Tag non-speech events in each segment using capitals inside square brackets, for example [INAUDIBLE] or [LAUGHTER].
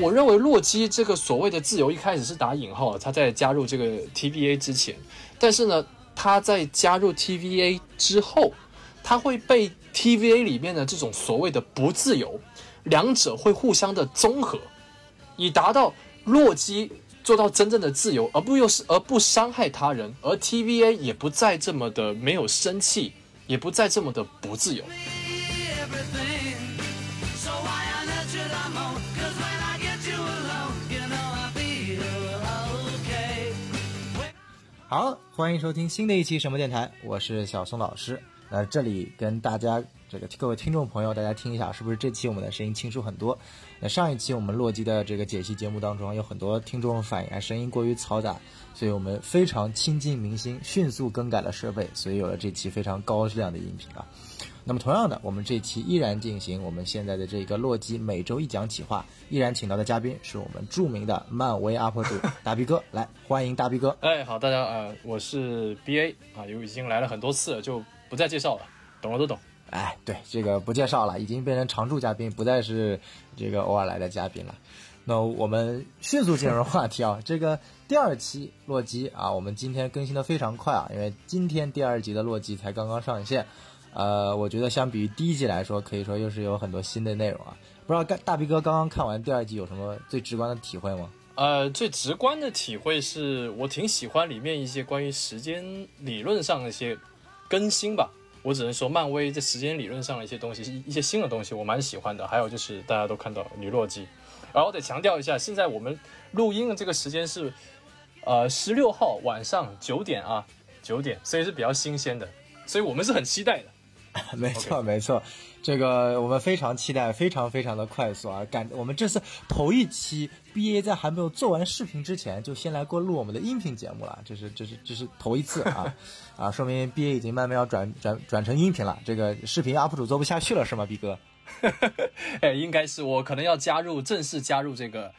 我认为洛基这个所谓的自由一开始是打引号，他在加入这个 TVA 之前，但是呢，他在加入 TVA 之后，他会被 TVA 里面的这种所谓的不自由，两者会互相的综合，以达到洛基做到真正的自由，而不又是而不伤害他人，而 TVA 也不再这么的没有生气，也不再这么的不自由。好，欢迎收听新的一期什么电台，我是小松老师，那这里跟大家。这个各位听众朋友，大家听一下，是不是这期我们的声音清楚很多？那上一期我们洛基的这个解析节目当中，有很多听众反映啊声音过于嘈杂，所以我们非常亲近民心，迅速更改了设备，所以有了这期非常高质量的音频啊。那么同样的，我们这期依然进行我们现在的这个洛基每周一讲企划，依然请到的嘉宾是我们著名的漫威 UP 主 [LAUGHS] 大 B 哥，来欢迎大 B 哥。哎，好，大家呃，我是 B A 啊，有已经来了很多次了，就不再介绍了，懂了都懂。哎，对，这个不介绍了，已经变成常驻嘉宾，不再是这个偶尔来的嘉宾了。那我们迅速进入话题啊，这个第二期洛基啊，我们今天更新的非常快啊，因为今天第二集的洛基才刚刚上线。呃，我觉得相比于第一季来说，可以说又是有很多新的内容啊。不知道大大 B 哥刚刚看完第二集有什么最直观的体会吗？呃，最直观的体会是我挺喜欢里面一些关于时间理论上的一些更新吧。我只能说，漫威在时间理论上的一些东西，一些新的东西，我蛮喜欢的。还有就是大家都看到女洛基，然后我得强调一下，现在我们录音的这个时间是呃十六号晚上九点啊，九点，所以是比较新鲜的，所以我们是很期待的。[LAUGHS] 没错没错，这个我们非常期待，非常非常的快速啊！感我们这是头一期 BA 在还没有做完视频之前，就先来过录我们的音频节目了，这是这是这是头一次啊 [LAUGHS] 啊！说明 BA 已经慢慢要转转转成音频了，这个视频 UP 主做不下去了是吗，B 哥？[LAUGHS] 哎，应该是我可能要加入正式加入这个，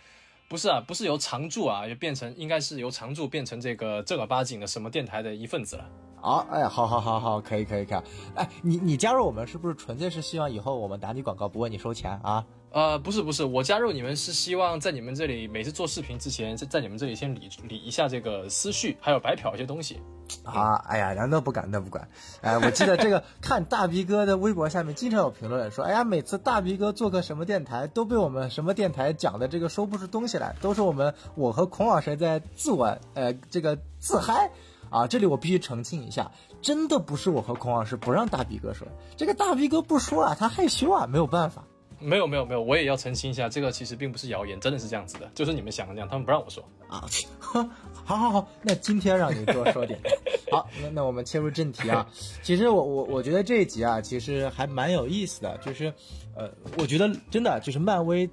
不是啊，不是由常驻啊，也变成应该是由常驻变成这个正儿八经的什么电台的一份子了。好，哎，好好好好，可以可以可以，哎，你你加入我们是不是纯粹是希望以后我们打你广告不问你收钱啊？呃，不是不是，我加入你们是希望在你们这里每次做视频之前，在在你们这里先理理一下这个思绪，还有白嫖一些东西。啊，哎呀，那不敢，那不敢。哎，我记得这个看大 B 哥的微博下面经常有评论说，哎呀，每次大 B 哥做个什么电台，都被我们什么电台讲的这个说不出东西来，都是我们我和孔老师在自我呃这个自嗨。啊，这里我必须澄清一下，真的不是我和孔老师不让大鼻哥说，这个大鼻哥不说啊，他害羞啊，没有办法。没有没有没有，我也要澄清一下，这个其实并不是谣言，真的是这样子的，就是你们想的那样，他们不让我说。啊，好好好，那今天让你多说点。[LAUGHS] 好，那那我们切入正题啊。其实我我我觉得这一集啊，其实还蛮有意思的，就是，呃，我觉得真的就是漫威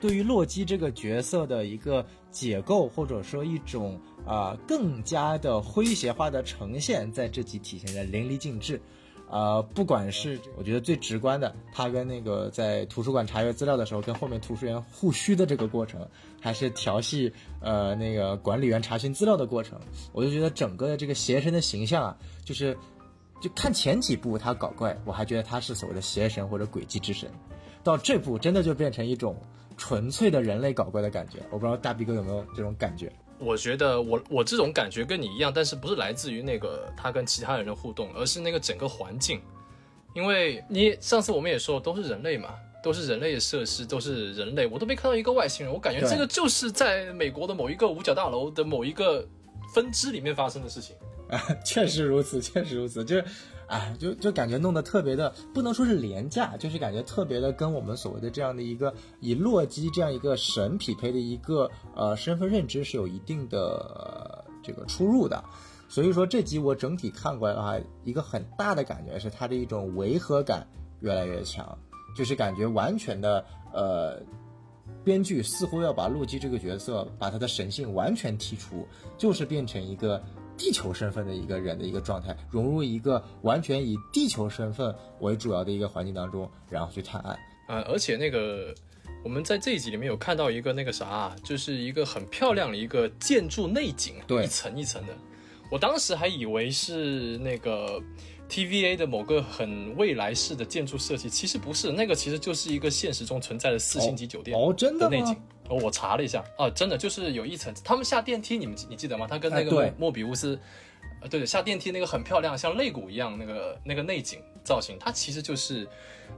对于洛基这个角色的一个解构，或者说一种啊、更加的诙谐化的呈现，在这集体现的淋漓尽致。呃，不管是我觉得最直观的，他跟那个在图书馆查阅资料的时候，跟后面图书员互虚的这个过程，还是调戏呃那个管理员查询资料的过程，我就觉得整个的这个邪神的形象啊，就是就看前几部他搞怪，我还觉得他是所谓的邪神或者诡计之神，到这部真的就变成一种纯粹的人类搞怪的感觉。我不知道大逼哥有没有这种感觉？我觉得我我这种感觉跟你一样，但是不是来自于那个他跟其他人的互动，而是那个整个环境。因为你上次我们也说都是人类嘛，都是人类的设施，都是人类，我都没看到一个外星人，我感觉这个就是在美国的某一个五角大楼的某一个分支里面发生的事情。啊，[LAUGHS] 确实如此，确实如此，就是，啊，就就感觉弄得特别的，不能说是廉价，就是感觉特别的跟我们所谓的这样的一个以洛基这样一个神匹配的一个呃身份认知是有一定的、这个出入的。所以说这集我整体看过来的话，一个很大的感觉是它的一种违和感越来越强，就是感觉完全的呃。编剧似乎要把洛基这个角色，把他的神性完全剔除，就是变成一个地球身份的一个人的一个状态，融入一个完全以地球身份为主要的一个环境当中，然后去探案。呃，而且那个我们在这一集里面有看到一个那个啥，就是一个很漂亮的一个建筑内景，对一层一层的。我当时还以为是那个 TVA 的某个很未来式的建筑设计，其实不是，那个其实就是一个现实中存在的四星级酒店哦，真的内景。哦，我查了一下啊，真的就是有一层，他们下电梯，你们你记得吗？他跟那个哎莫莫比乌斯，呃，对对，下电梯那个很漂亮，像肋骨一样那个那个内景造型，它其实就是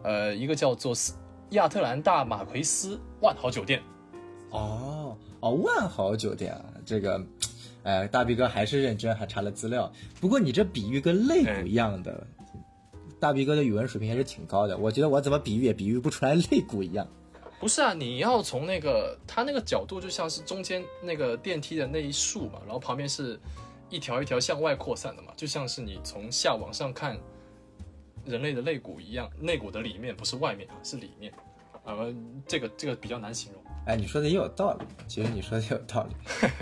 呃一个叫做斯亚特兰大马奎斯万豪酒店。哦哦，万豪酒店啊，这个，呃，大逼哥还是认真，还查了资料。不过你这比喻跟肋骨一样的，大逼哥的语文水平还是挺高的。我觉得我怎么比喻也比喻不出来肋骨一样。不是啊，你要从那个它那个角度，就像是中间那个电梯的那一竖嘛，然后旁边是一条一条向外扩散的嘛，就像是你从下往上看人类的肋骨一样，肋骨的里面不是外面啊，是里面。呃，这个这个比较难形容。哎，你说的也有道理，其实你说的也有道理。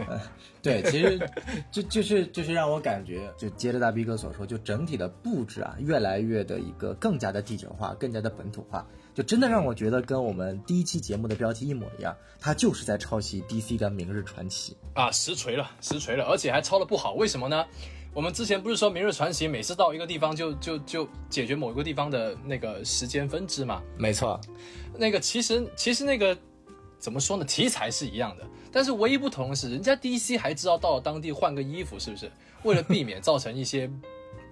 嗯，[LAUGHS] 对，其实就就是就是让我感觉，就接着大逼哥所说，就整体的布置啊，越来越的一个更加的地球化，更加的本土化，就真的让我觉得跟我们第一期节目的标题一模一样，他就是在抄袭 DC 的《明日传奇》。啊，实锤了，实锤了，而且还抄的不好，为什么呢？我们之前不是说《明日传奇》每次到一个地方就就就解决某一个地方的那个时间分支嘛？没错，那个其实其实那个怎么说呢？题材是一样的，但是唯一不同的是，人家 DC 还知道到了当地换个衣服，是不是？为了避免造成一些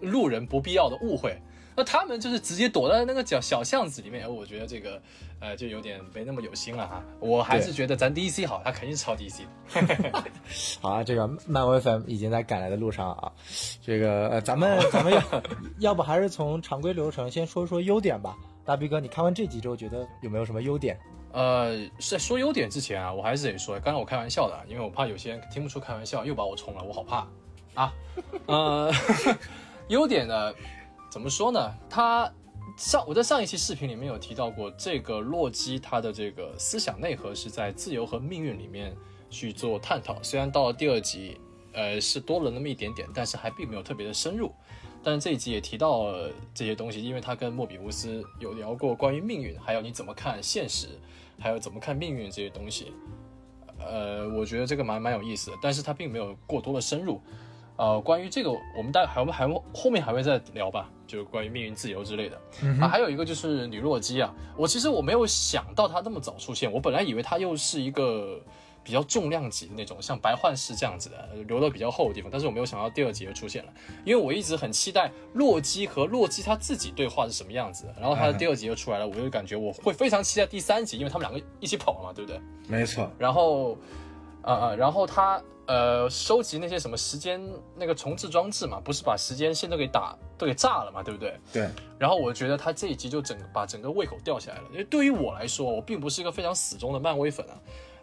路人不必要的误会，那他们就是直接躲在那个小小巷子里面。我觉得这个呃就有点没那么有心了哈。我还是觉得咱 DC 好，他肯定是抄 DC 的。[LAUGHS] 好啊，这个漫威粉已经在赶来的路上啊。这个呃咱们咱们要要不还是从常规流程先说说优点吧。大逼哥，你看完这集之后，觉得有没有什么优点？呃，在说优点之前啊，我还是得说，刚才我开玩笑的啊，因为我怕有些人听不出开玩笑，又把我冲了，我好怕啊。呃，[LAUGHS] 优点呢，怎么说呢？他上我在上一期视频里面有提到过，这个洛基他的这个思想内核是在自由和命运里面去做探讨。虽然到了第二集，呃，是多了那么一点点，但是还并没有特别的深入。但是这一集也提到了这些东西，因为他跟莫比乌斯有聊过关于命运，还有你怎么看现实，还有怎么看命运这些东西。呃，我觉得这个蛮蛮有意思的，但是他并没有过多的深入。呃，关于这个，我们待还我们还后面还会再聊吧，就是关于命运自由之类的。啊，还有一个就是女洛基啊，我其实我没有想到她那么早出现，我本来以为她又是一个比较重量级的那种，像白幻视这样子的，留到比较厚的地方，但是我没有想到第二集就出现了，因为我一直很期待洛基和洛基他自己对话是什么样子的，然后他的第二集就出来了，我就感觉我会非常期待第三集，因为他们两个一起跑了嘛，对不对？没错，然后，呃呃，然后他呃收集那些什么时间那个重置装置嘛，不是把时间线都给打都给炸了嘛，对不对？对，然后我觉得他这一集就整把整个胃口吊起来了，因为对于我来说，我并不是一个非常死忠的漫威粉啊。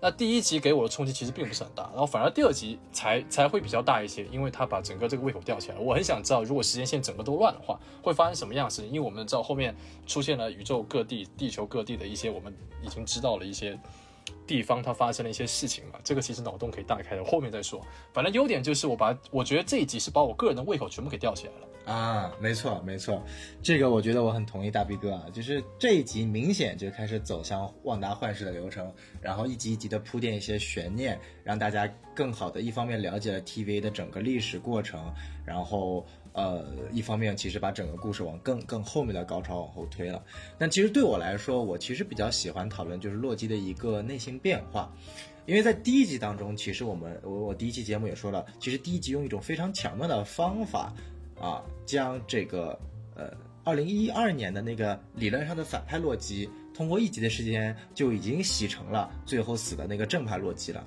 那第一集给我的冲击其实并不是很大，然后反而第二集才才会比较大一些，因为他把整个这个胃口吊起来了。我很想知道，如果时间线整个都乱的话，会发生什么样的事情？因为我们知道后面出现了宇宙各地、地球各地的一些我们已经知道了一些地方，它发生了一些事情嘛。这个其实脑洞可以大开的，后面再说。反正优点就是我把我觉得这一集是把我个人的胃口全部给吊起来了。啊，没错没错，这个我觉得我很同意大逼哥啊，就是这一集明显就开始走向旺达幻视的流程，然后一集一集的铺垫一些悬念，让大家更好的一方面了解了 T V 的整个历史过程，然后呃一方面其实把整个故事往更更后面的高潮往后推了。但其实对我来说，我其实比较喜欢讨论就是洛基的一个内心变化。因为在第一集当中，其实我们我我第一期节目也说了，其实第一集用一种非常巧妙的方法，啊，将这个呃，二零一二年的那个理论上的反派洛基，通过一集的时间就已经洗成了最后死的那个正派洛基了。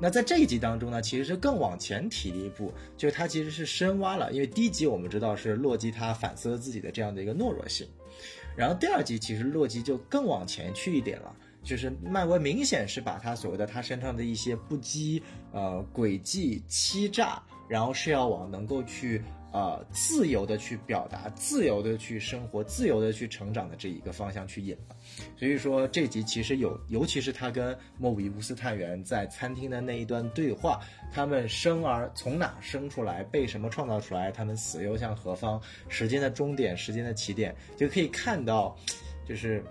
那在这一集当中呢，其实是更往前提了一步，就是他其实是深挖了，因为第一集我们知道是洛基他反思了自己的这样的一个懦弱性，然后第二集其实洛基就更往前去一点了。就是漫威明显是把他所谓的他身上的一些不羁、呃诡计、欺诈，然后是要往能够去呃自由的去表达、自由的去生活、自由的去成长的这一个方向去引了。所以说这集其实有，尤其是他跟莫比乌斯探员在餐厅的那一段对话，他们生而从哪生出来，被什么创造出来，他们死又向何方，时间的终点，时间的起点，就可以看到，就是。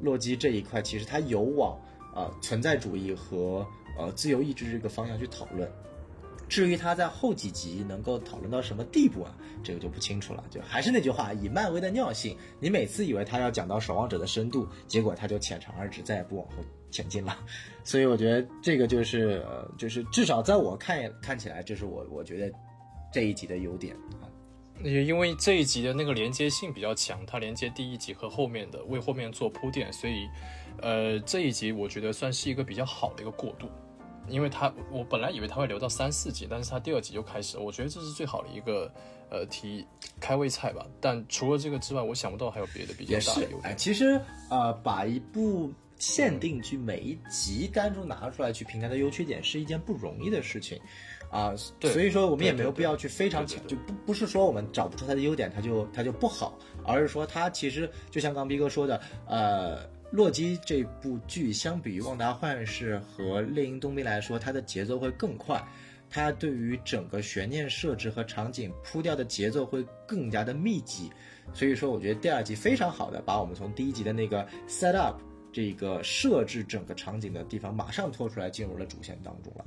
洛基这一块，其实他有往呃存在主义和呃自由意志这个方向去讨论。至于它在后几集能够讨论到什么地步啊，这个就不清楚了。就还是那句话，以漫威的尿性，你每次以为他要讲到守望者的深度，结果他就浅尝而止，再也不往后前进了。[LAUGHS] 所以我觉得这个就是呃，就是至少在我看看起来，这是我我觉得这一集的优点啊。也因为这一集的那个连接性比较强，它连接第一集和后面的，为后面做铺垫，所以，呃，这一集我觉得算是一个比较好的一个过渡。因为它，我本来以为它会留到三四集，但是它第二集就开始，我觉得这是最好的一个呃提开胃菜吧。但除了这个之外，我想不到还有别的比较大的优，哎，点。其实呃，把一部限定剧每一集单独拿出来去评它的优缺点，是一件不容易的事情，啊、对所以说我们也没有必要去非常强，就不不是说我们找不出它的优点，它就它就不好，而是说它其实就像刚逼哥说的，呃。洛基这部剧相比于《旺达幻视》和《猎鹰冬兵》来说，它的节奏会更快，它对于整个悬念设置和场景铺掉的节奏会更加的密集，所以说我觉得第二集非常好的把我们从第一集的那个 set up 这个设置整个场景的地方马上拖出来，进入了主线当中了。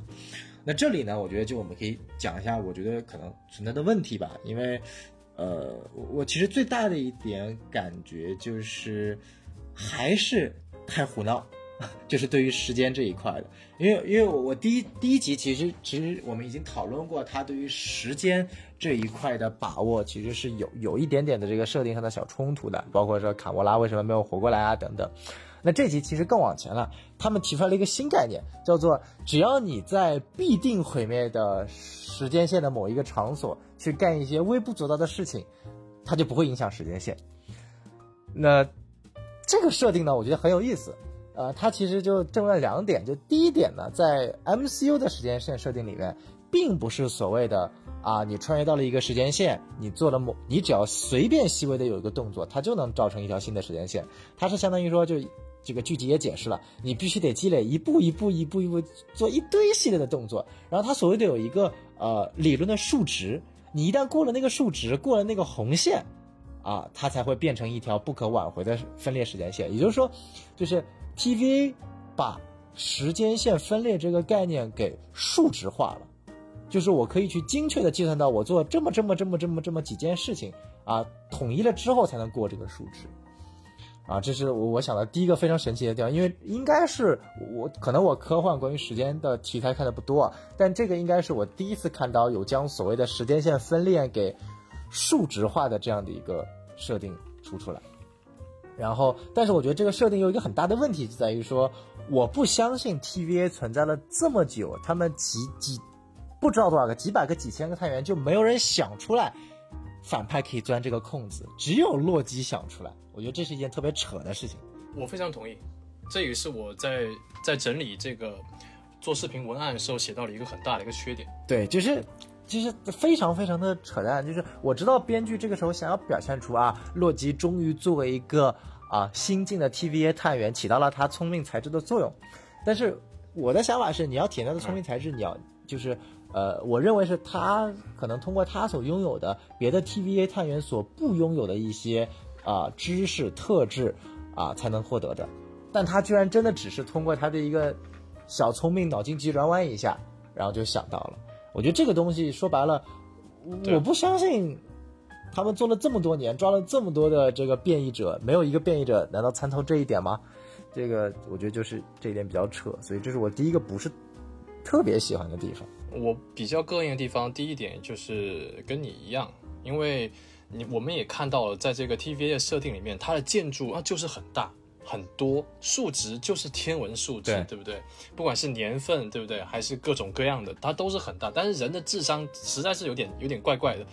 那这里呢，我觉得就我们可以讲一下，我觉得可能存在的问题吧，因为，呃，我我其实最大的一点感觉就是，还是太胡闹，就是对于时间这一块的，因为因为我我第一第一集其实其实我们已经讨论过，他对于时间这一块的把握其实是有有一点点的这个设定上的小冲突的，包括说卡莫拉为什么没有活过来啊等等。那这集其实更往前了，他们提出来了一个新概念，叫做只要你在必定毁灭的时间线的某一个场所去干一些微不足道的事情，它就不会影响时间线。那这个设定呢，我觉得很有意思。呃，它其实就证明了两点，就第一点呢，在 MCU 的时间线设定里面，并不是所谓的啊，你穿越到了一个时间线，你做了某，你只要随便细微的有一个动作，它就能造成一条新的时间线。它是相当于说，就这个剧集也解释了，你必须得积累一步一步一步一步做一堆系列的动作，然后它所谓的有一个呃理论的数值，你一旦过了那个数值，过了那个红线。啊，它才会变成一条不可挽回的分裂时间线。也就是说，就是 TV 把时间线分裂这个概念给数值化了，就是我可以去精确的计算到我做这么这么这么这么这么几件事情啊，统一了之后才能过这个数值。啊，这是我我想的第一个非常神奇的地方，因为应该是我可能我科幻关于时间的题材看的不多啊，但这个应该是我第一次看到有将所谓的时间线分裂给数值化的这样的一个设定出出来。然后，但是我觉得这个设定有一个很大的问题，就在于说，我不相信 TVA 存在了这么久，他们几几不知道多少个、几百个、几千个探员，就没有人想出来反派可以钻这个空子，只有洛基想出来。我觉得这是一件特别扯的事情。我非常同意，这也是我在在整理这个做视频文案的时候写到了一个很大的一个缺点。对，就是其实非常非常的扯淡。就是我知道编剧这个时候想要表现出啊，洛基终于作为一个啊新晋的 TVA 探员起到了他聪明才智的作用，但是我的想法是，你要体现他的聪明才智，你要就是。呃，我认为是他可能通过他所拥有的别的 TVA 探员所不拥有的一些啊、知识特质啊才能获得的，但他居然真的只是通过他的一个小聪明脑筋急转弯一下，然后就想到了。我觉得这个东西说白了，我不相信他们做了这么多年，抓了这么多的这个变异者，没有一个变异者难道参透这一点吗？这个我觉得就是这一点比较扯，所以这是我第一个不是特别喜欢的地方。我比较膈应的地方，第一点就是跟你一样，因为你我们也看到了，在这个 TVA 的设定里面，它的建筑啊就是很大很多，数值就是天文数值，对对不对？不管是年份，对不对，还是各种各样的，它都是很大。但是人的智商实在是有点有点怪怪的。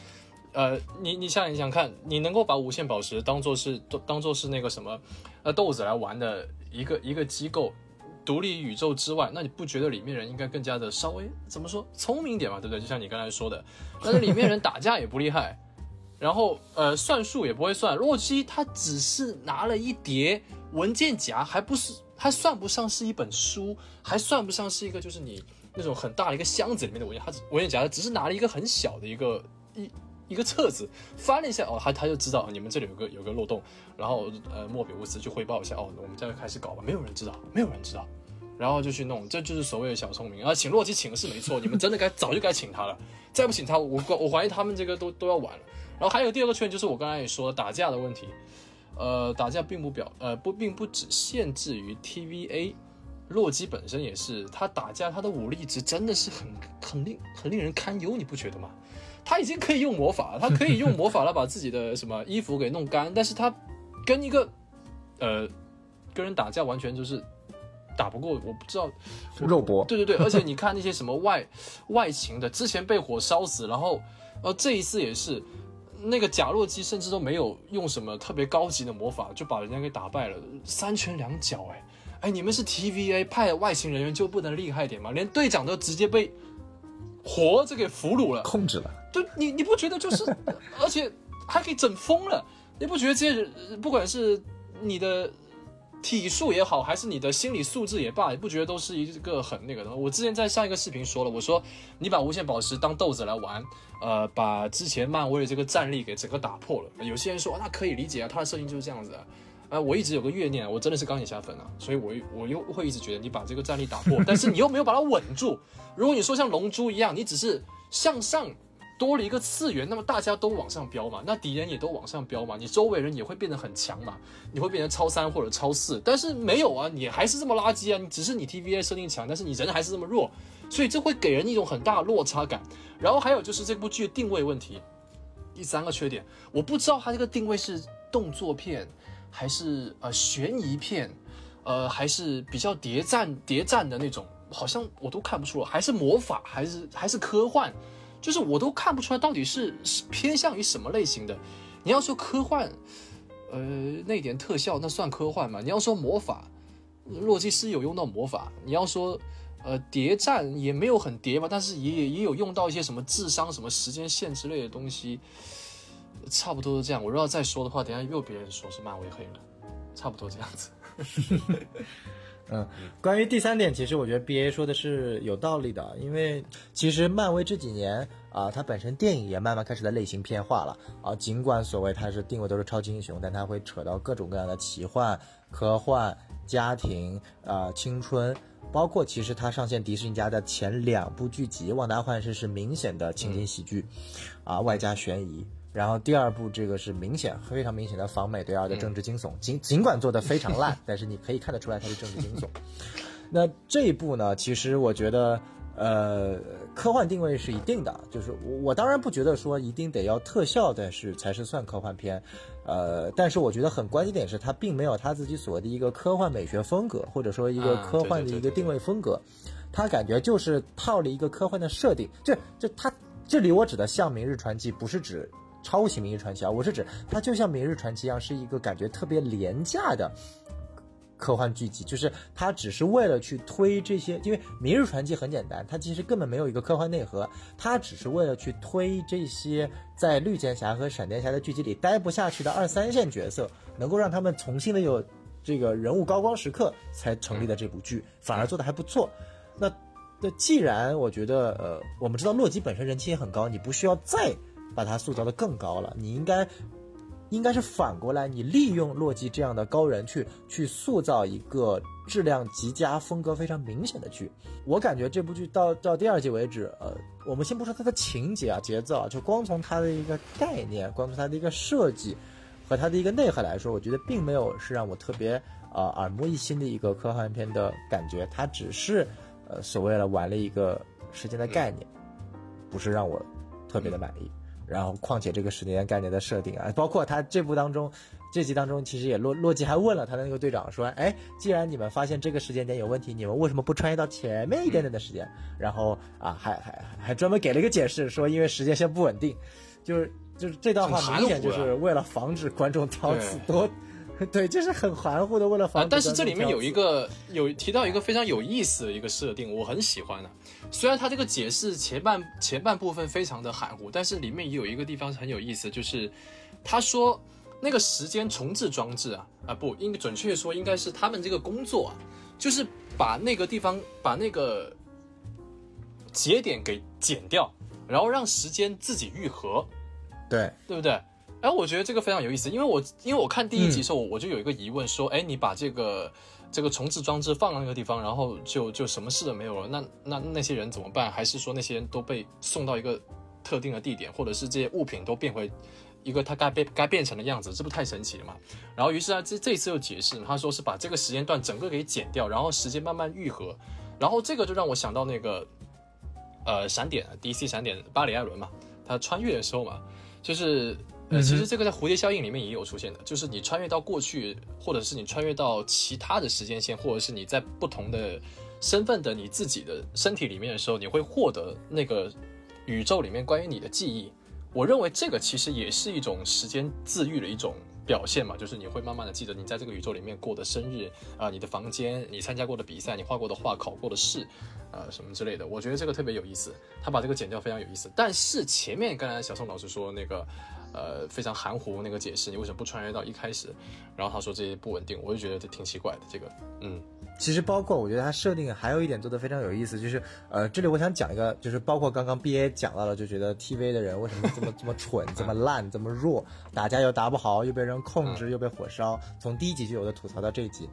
呃，你你想一想看，你能够把无限宝石当做是当做是那个什么呃豆子来玩的一个一个机构，独立于宇宙之外，那你不觉得里面人应该更加的稍微怎么说聪明一点嘛，对不对？就像你刚才说的，但是里面人打架也不厉害，然后呃算数也不会算。洛基他只是拿了一叠文件夹，还不是还算不上是一本书，还算不上是一个就是你那种很大的一个箱子里面的文件，他只文件夹只是拿了一个很小的一个一。一个册子翻了一下，哦，他他就知道、你们这里有个有个漏洞，然后呃，莫比乌斯去汇报一下，哦，我们再开始搞吧。没有人知道，没有人知道，然后就去弄，这就是所谓的小聪明。啊，请洛基请是没错，你们真的该早就该请他了，再不请他，我我怀疑他们这个都都要完了。然后还有第二个缺点就是我刚才也说的打架的问题，呃，打架并不表呃不并不只限制于 TVA，洛基本身也是，他打架他的武力值真的是很很令很令人堪忧，你不觉得吗？他已经可以用魔法，他可以用魔法来把自己的什么衣服给弄干，但是他跟一个呃跟人打架完全就是打不过，我不知道。肉搏，对对对，而且你看那些什么外外勤的，之前被火烧死，然后呃这一次也是，那个假洛基甚至都没有用什么特别高级的魔法，就把人家给打败了，三拳两脚，哎哎，你们是 TVA 派的外勤人员就不能厉害点吗？连队长都直接被活着给俘虏了，[LAUGHS] 控制了。对你你不觉得就是，[LAUGHS] 而且还可以整疯了？你不觉得这些人不管是你的体术也好，还是你的心理素质也罢，你不觉得都是一个很那个的？我之前在上一个视频说了，我说你把无限宝石当豆子来玩，呃，把之前漫威的这个战力给整个打破了。有些人说、那可以理解啊，他的设定就是这样子啊。呃，我一直有个怨念，我真的是钢铁侠粉啊，所以我我又会一直觉得你把这个战力打破，但是你又没有把它稳住。如果你说像龙珠一样，你只是向上多了一个次元，那么大家都往上飙嘛，那敌人也都往上飙嘛，你周围人也会变得很强嘛，你会变成超三或者超四，但是没有啊，你还是这么垃圾啊，你只是你 TVA 设定强，但是你人还是这么弱，所以这会给人一种很大落差感。然后还有就是这部剧的定位问题，第三个缺点，我不知道它这个定位是动作片还是呃悬疑片，呃还是比较谍战谍战的那种，好像我都看不出来，还是魔法还是还是科幻，就是我都看不出来到底是偏向于什么类型的。你要说科幻，呃那点特效那算科幻吗？你要说魔法，洛基斯有用到魔法，你要说。呃，谍战也没有很谍吧，但是也也有用到一些什么智商、什么时间线之类的东西，差不多是这样。我如果再说的话，等下又别人说是漫威黑了，差不多这样子。[LAUGHS] 嗯，关于第三点，其实我觉得 B A 说的是有道理的，因为其实漫威这几年啊，它本身电影也慢慢开始在类型片化了啊。尽管所谓它是定位都是超级英雄，但它会扯到各种各样的奇幻、科幻、家庭啊、青春，包括其实它上线迪士尼家的前两部剧集《旺达幻视》是明显的情景喜剧，啊，外加悬疑。然后第二部这个是明显非常明显的仿美对二的政治惊悚，尽尽管做的非常烂，[LAUGHS] 但是你可以看得出来它是政治惊悚。那这一部呢，其实我觉得，呃，科幻定位是一定的，就是我我当然不觉得说一定得要特效，但是才是算科幻片，呃，但是我觉得很关键点是它并没有它自己所谓的一个科幻美学风格，或者说一个啊科幻的一个定位风格，它感觉就是套了一个科幻的设定，这这它这里我指的像《明日传奇》，不是指。抄袭《明日传奇》啊，我是指它就像《明日传奇》一样，是一个感觉特别廉价的科幻剧集，就是它只是为了去推这些，因为《明日传奇》很简单，它其实根本没有一个科幻内核，它只是为了去推这些在绿箭侠和闪电侠的剧集里待不下去的二三线角色，能够让他们重新的有这个人物高光时刻才成立的这部剧，反而做的还不错。那那既然我觉得，呃，我们知道洛基本身人气也很高，你不需要再把它塑造的更高了，你应该应该是反过来，你利用洛基这样的高人去去塑造一个质量极佳、风格非常明显的剧。我感觉这部剧到到第二季为止，呃，我们先不说它的情节啊、节奏啊，就光从它的一个概念，光从它的一个设计和它的一个内核来说，我觉得并没有是让我特别呃耳目一新的一个科幻片的感觉，它只是呃所谓的玩了一个时间的概念，不是让我特别的满意。然后，况且这个时间概念的设定啊，包括他这部当中，这集当中其实也洛洛基还问了他的那个队长说，哎，既然你们发现这个时间点有问题，你们为什么不穿越到前面一点点的时间？然后啊，还还还专门给了一个解释，说因为时间线不稳定，就是就是这段话明显就是为了防止观众挑刺多。[LAUGHS] 对，就是很含糊的，为了防啊、，但是这里面有一个有提到一个非常有意思的一个设定，我很喜欢的、虽然它这个解释前半前半部分非常的含糊，但是里面也有一个地方是很有意思，就是他说那个时间重置装置啊啊不，应准确说应该是他们这个工作啊，就是把那个地方把那个节点给剪掉，然后让时间自己愈合。对对不对？哎，我觉得这个非常有意思，因为我因为我看第一集的时候，我就有一个疑问，说，哎，你把这个这个重置装置放到那个地方，然后就就什么事都没有了，那那那些人怎么办？还是说那些人都被送到一个特定的地点，或者是这些物品都变回一个它该变该变成的样子？这不太神奇了嘛？然后于是他这这一次又解释，他说是把这个时间段整个给剪掉，然后时间慢慢愈合，然后这个就让我想到那个呃闪点 DC 闪点巴里艾伦嘛，他穿越的时候嘛，就是。呃，其实这个在蝴蝶效应里面也有出现的，就是你穿越到过去，或者是你穿越到其他的时间线，或者是你在不同的身份的你自己的身体里面的时候，你会获得那个宇宙里面关于你的记忆。我认为这个其实也是一种时间自愈的一种表现嘛，就是你会慢慢的记得你在这个宇宙里面过的生日啊、你的房间、你参加过的比赛、你画过的画、考过的试，呃，什么之类的。我觉得这个特别有意思，他把这个剪掉非常有意思。但是前面刚才小宋老师说那个。呃，非常含糊那个解释，你为什么不穿越到一开始？然后他说这些不稳定，我就觉得这挺奇怪的。这个，嗯，其实包括我觉得他设定还有一点做的非常有意思，就是呃，这里我想讲一个，就是包括刚刚 B A 讲到了，就觉得 T V 的人为什么这么这么蠢、[LAUGHS] 这么烂、这么弱，打架又打不好，又被人控制，又被火烧，从第一集就有的吐槽到这一集。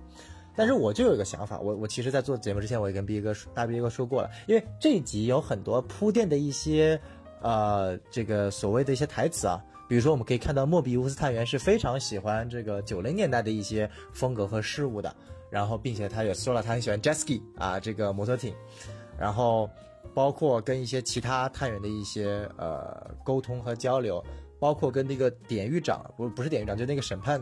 但是我就有一个想法，我我其实，在做节目之前，我也跟 B 哥大 B 哥说过了，因为这一集有很多铺垫的一些呃，这个所谓的一些台词啊。比如说，我们可以看到莫比乌斯探员是非常喜欢这个九零年代的一些风格和事物的，然后并且他也说了他很喜欢 Jetski 啊这个摩托艇，然后包括跟一些其他探员的一些呃沟通和交流，包括跟那个典狱长不不是典狱长，就那个审判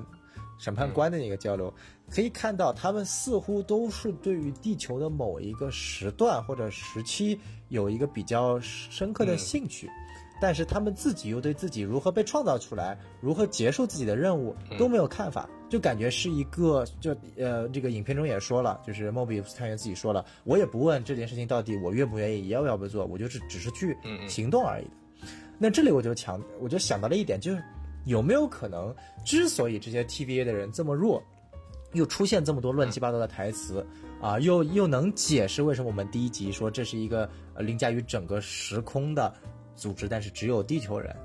审判官的那个交流，可以看到他们似乎都是对于地球的某一个时段或者时期有一个比较深刻的兴趣。但是他们自己又对自己如何被创造出来，如何结束自己的任务都没有看法，就感觉是一个就呃，这个影片中也说了，就是莫比乌斯探员自己说了，我也不问这件事情到底我愿不愿意，要不要不做，我就是只是去行动而已。那这里我就强，我就想到了一点，就是有没有可能，之所以这些 TVA 的人这么弱，又出现这么多乱七八糟的台词啊，又又能解释为什么我们第一集说这是一个呃凌驾于整个时空的。组织，但是只有地球人，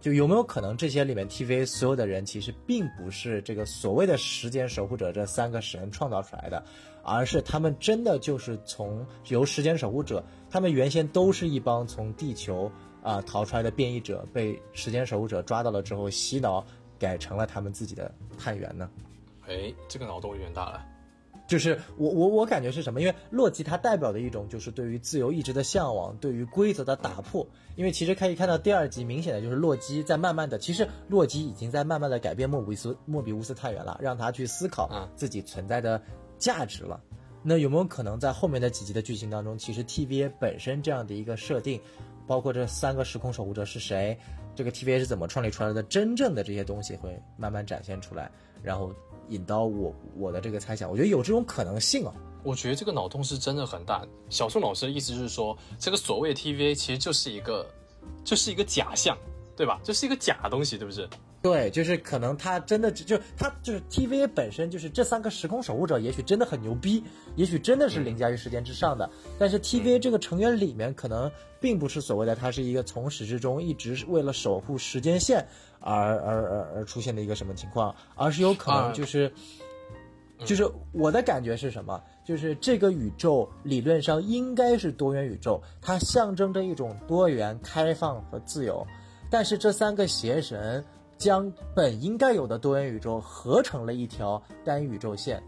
就有没有可能这些里面 TV 所有的人其实并不是这个所谓的时间守护者这三个神创造出来的，而是他们真的就是从由时间守护者，他们原先都是一帮从地球啊逃出来的变异者，被时间守护者抓到了之后洗脑，改成了他们自己的探员呢？哎，这个脑洞有点大了。就是我我我感觉是什么？因为洛基它代表的一种就是对于自由意志的向往，对于规则的打破。因为其实可以看到第二集，明显的就是洛基在慢慢的，其实洛基已经在慢慢的改变莫比斯莫比乌斯太原了，让他去思考自己存在的价值了。那有没有可能在后面的几集的剧情当中，其实 TVA 本身这样的一个设定，包括这三个时空守护者是谁，这个 TVA 是怎么创立出来的，真正的这些东西会慢慢展现出来，然后。引到我我的这个猜想，我觉得有这种可能性啊。我觉得这个脑洞是真的很大。小宋老师的意思就是说，这个所谓的 TVA 其实就是一个，就是一个假象，对吧？就是一个假东西，对不对？对，就是可能他真的就他就是 TVA 本身就是这三个时空守护者，也许真的很牛逼，也许真的是凌驾于时间之上的。但是 TVA 这个成员里面，可能并不是所谓的他是一个从始至终一直为了守护时间线而而而而出现的一个什么情况，而是有可能就是，就是我的感觉是什么？就是这个宇宙理论上应该是多元宇宙，它象征着一种多元、开放和自由。但是这三个邪神。将本应该有的多元宇宙合成了一条单宇宙线，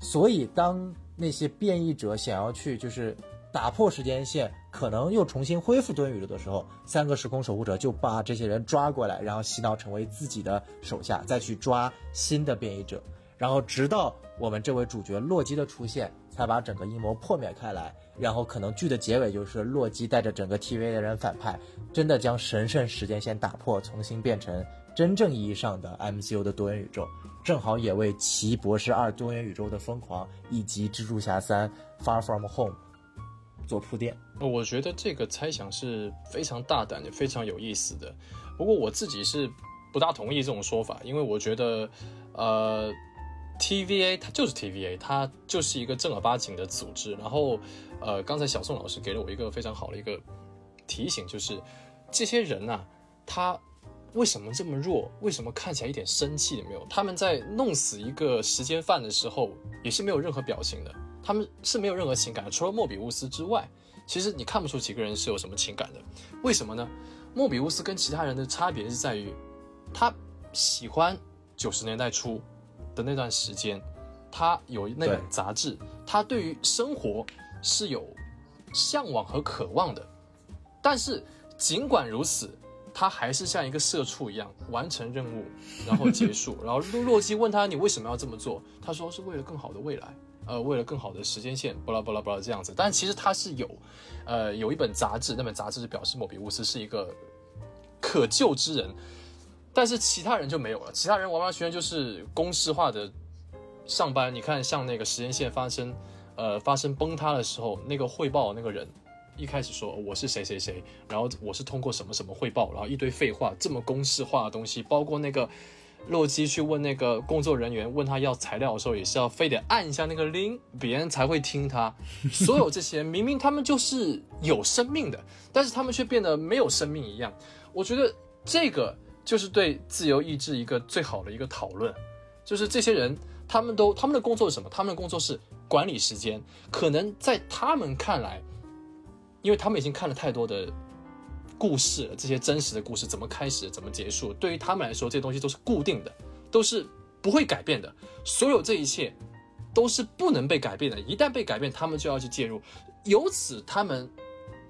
所以当那些变异者想要去就是打破时间线，可能又重新恢复多元宇宙的时候，三个时空守护者就把这些人抓过来，然后洗脑成为自己的手下，再去抓新的变异者，然后直到我们这位主角洛基的出现，才把整个阴谋破灭开来。然后可能剧的结尾就是洛基带着整个 TV 的人反派，真的将神圣时间线打破，重新变成。真正意义上的 MCU 的多元宇宙，正好也为奇博士二多元宇宙的疯狂以及蜘蛛侠三 Far From Home 做铺垫。我觉得这个猜想是非常大胆也非常有意思的。不过我自己是不大同意这种说法，因为我觉得，呃，TVA 它就是 TVA，它就是一个正儿八经的组织。然后，呃，刚才小宋老师给了我一个非常好的一个提醒，就是这些人呐，他。为什么这么弱？为什么看起来一点生气也没有？他们在弄死一个时间犯的时候，也是没有任何表情的，他们是没有任何情感的，除了莫比乌斯之外，其实你看不出几个人是有什么情感的。为什么呢？莫比乌斯跟其他人的差别是在于，他喜欢九十年代初的那段时间，他有那本杂志，他对于生活是有向往和渴望的。但是尽管如此，他还是像一个社畜一样完成任务，然后结束。[LAUGHS] 然后洛洛基问他：“你为什么要这么做？”他说：“是为了更好的未来，呃，为了更好的时间线，巴拉巴拉巴拉这样子。”但其实他是有，呃，有一本杂志，那本杂志是表示莫比乌斯是一个可救之人，但是其他人就没有了。其他人完完全全就是公式化的上班。你看，像那个时间线发生，呃，发生崩塌的时候，那个汇报那个人。一开始说我是谁谁谁，然后我是通过什么什么汇报，然后一堆废话，这么公式化的东西，包括那个洛基去问那个工作人员，问他要材料的时候，也是要非得按一下那个铃，别人才会听他。[LAUGHS] 所有这些明明他们就是有生命的，但是他们却变得没有生命一样。我觉得这个就是对自由意志一个最好的一个讨论，就是这些人他们都他们的工作是什么？他们的工作是管理时间，可能在他们看来。因为他们已经看了太多的故事，这些真实的故事怎么开始，怎么结束，对于他们来说，这些东西都是固定的，都是不会改变的。所有这一切都是不能被改变的，一旦被改变，他们就要去介入，由此他们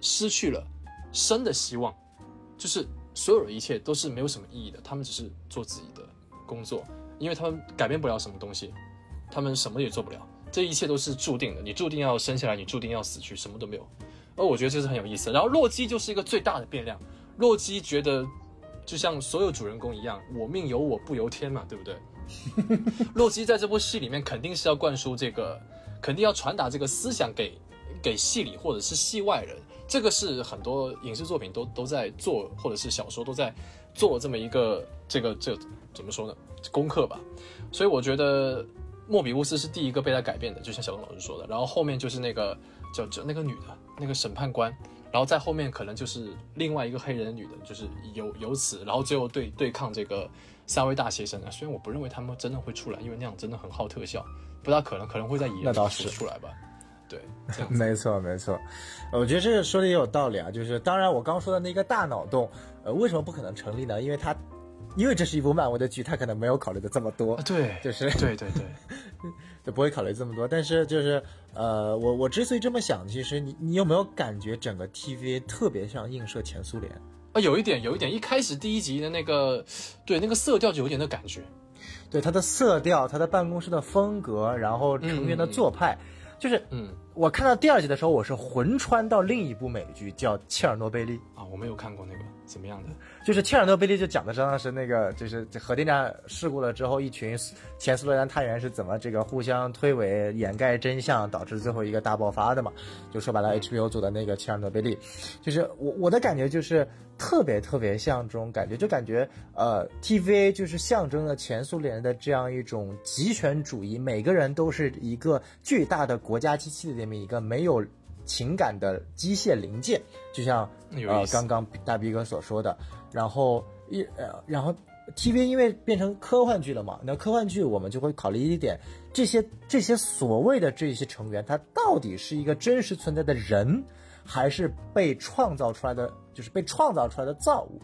失去了生的希望，就是所有的一切都是没有什么意义的，他们只是做自己的工作，因为他们改变不了什么东西，他们什么也做不了，这一切都是注定的，你注定要生下来，你注定要死去，什么都没有。而我觉得这是很有意思。然后洛基就是一个最大的变量。洛基觉得，就像所有主人公一样，我命由我不由天嘛，对不对？[LAUGHS] 洛基在这部戏里面肯定是要灌输这个，肯定要传达这个思想给给戏里或者是戏外人。这个是很多影视作品都都在做，或者是小说都在做这么一个这个这怎么说呢？功课吧。所以我觉得莫比乌斯是第一个被他改变的，就像小东老师说的。然后后面就是那个叫叫那个女的。那个审判官，然后在后面可能就是另外一个黑人的女的，就是由由此，然后最后对对抗这个三位大邪神啊。虽然我不认为他们真的会出来，因为那样真的很耗特效，不大可能，可能会在野那倒是出来吧。对，[LAUGHS] 没错没错，我觉得这说的也有道理啊。就是当然我刚说的那个大脑洞，呃，为什么不可能成立呢？因为它，因为这是一部漫威的剧，他可能没有考虑的这么多。对，就是对对对。[LAUGHS] 就不会考虑这么多，但是就是呃，我我之所以这么想，其实你你有没有感觉整个 TVA 特别像映射前苏联？啊？有一点，有一点，一开始第一集的那个，对那个色调就有点那感觉，对它的色调，它的办公室的风格，然后成员的做派，就是嗯，我看到第二集的时候，我是魂穿到另一部美剧叫《切尔诺贝利》啊，我没有看过那个，怎么样的？就是切尔诺贝利就讲的是当时那个就是核电站事故了之后，一群前苏联人探员是怎么这个互相推诿、掩盖真相，导致最后一个大爆发的嘛？就说白了，HBO 组的那个切尔诺贝利，就是我我的感觉就是特别特别像这种感觉，就感觉呃 TVA 就是象征了前苏联的这样一种极权主义，每个人都是一个巨大的国家机器的这么一个没有情感的机械零件，就像呃刚刚大逼哥所说的。然后一呃，然后 TV 因为变成科幻剧了嘛，那科幻剧我们就会考虑一点，这些这些所谓的这些成员，他到底是一个真实存在的人，还是被创造出来的，就是被创造出来的造物？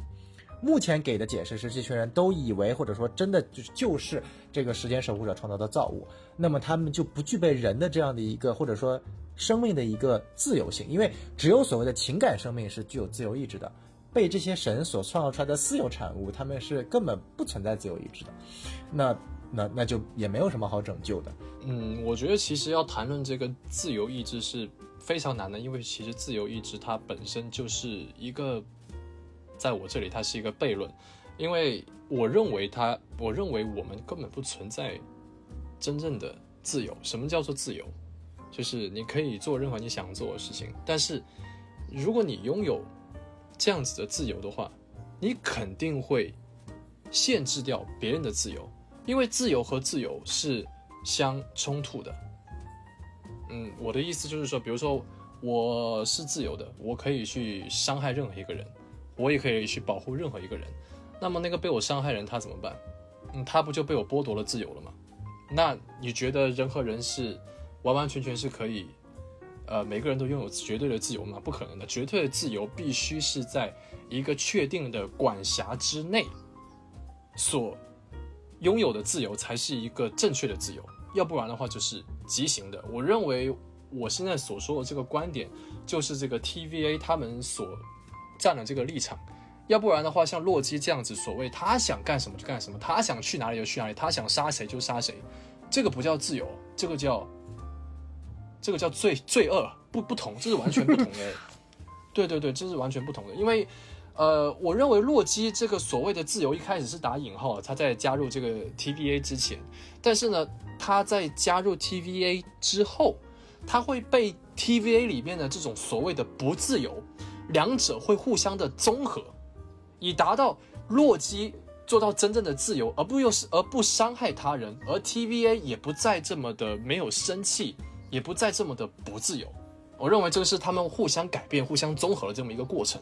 目前给的解释是，这群人都以为或者说真的就是就是这个时间守护者创造的造物，那么他们就不具备人的这样的一个或者说生命的一个自由性，因为只有所谓的情感生命是具有自由意志的。被这些神所创造出来的私有产物，他们是根本不存在自由意志的，那那那就也没有什么好拯救的。嗯，我觉得其实要谈论这个自由意志是非常难的，因为其实自由意志它本身就是一个，在我这里它是一个悖论，因为我认为它，我认为我们根本不存在真正的自由。什么叫做自由？就是你可以做任何你想做的事情，但是如果你拥有这样子的自由的话，你肯定会限制掉别人的自由，因为自由和自由是相冲突的。嗯，我的意思就是说，比如说我是自由的，我可以去伤害任何一个人，我也可以去保护任何一个人。那么那个被我伤害人他怎么办？嗯，他不就被我剥夺了自由了吗？那你觉得人和人是完完全全是可以，呃，每个人都拥有绝对的自由吗？不可能的，绝对的自由必须是在一个确定的管辖之内所拥有的自由才是一个正确的自由，要不然的话就是畸形的。我认为我现在所说的这个观点，就是这个 TVA 他们所站的这个立场。要不然的话，像洛基这样子，所谓他想干什么就干什么，他想去哪里就去哪里，他想杀谁就杀谁，这个不叫自由，这个叫这个叫罪罪恶，不不同，这是完全不同的。对对对，这是完全不同的。因为呃，我认为洛基这个所谓的自由一开始是打引号，他在加入这个 TVA 之前，但是呢，他在加入 TVA 之后，他会被 TVA 里面的这种所谓的不自由，两者会互相的综合。以达到洛基做到真正的自由，而不又是而不伤害他人，而 TVA 也不再这么的没有生气，也不再这么的不自由。我认为这个是他们互相改变、互相综合的这么一个过程。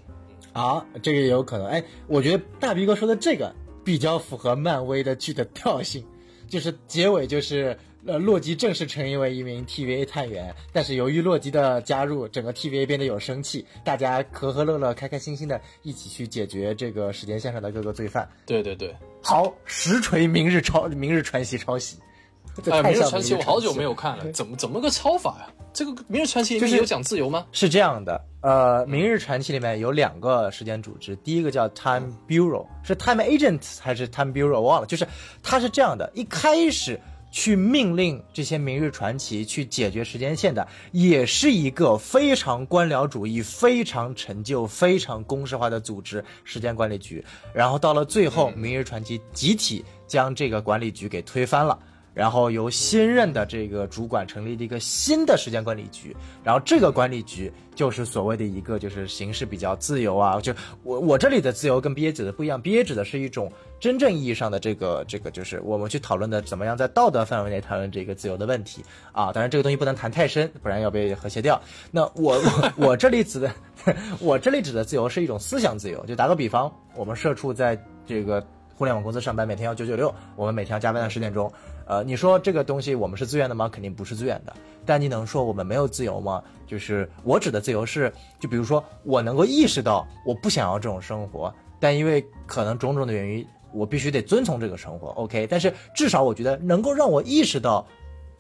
啊，这个也有可能。哎，我觉得大逼哥说的这个比较符合漫威的剧的调性，就是结尾就是呃洛基正式成为一名 TVA 探员，但是由于洛基的加入，整个 TVA 变得有生气，大家和和乐乐、开开心心的一起去解决这个时间线上的各个罪犯。对对对，好，实锤明日抄明日传奇抄袭。这哎，明日传奇我好久没有。看了，[LAUGHS] 怎么怎么个抄法呀？这个明日传奇里就是面有讲自由吗？是这样的，呃，《明日传奇》里面有两个时间组织，第一个叫 Time Bureau，是 Time Agent 还是 Time Bureau 忘了，就是它是这样的，一开始去命令这些明日传奇去解决时间线的，也是一个非常官僚主义、非常陈旧、非常公式化的组织——时间管理局。然后到了最后，明日传奇集体将这个管理局给推翻了。然后由新任的这个主管成立了一个新的时间管理局，然后这个管理局就是所谓的一个就是形式比较自由啊，就我我这里的自由跟 BA 指的不一样，BA 指的是一种真正意义上的这个这个就是我们去讨论的怎么样在道德范围内谈论这个自由的问题啊，当然这个东西不能谈太深，不然要被和谐掉。那我我 [LAUGHS] 我这里指的 [LAUGHS] 我这里指的自由是一种思想自由，就打个比方，我们社畜在这个互联网公司上班，每天要九九六，我们每天要加班到十点钟。呃，你说这个东西我们是自愿的吗？肯定不是自愿的。但你能说我们没有自由吗？就是我指的自由是，就比如说我能够意识到我不想要这种生活，但因为可能种种的原因，我必须得遵从这个生活。OK，但是至少我觉得能够让我意识到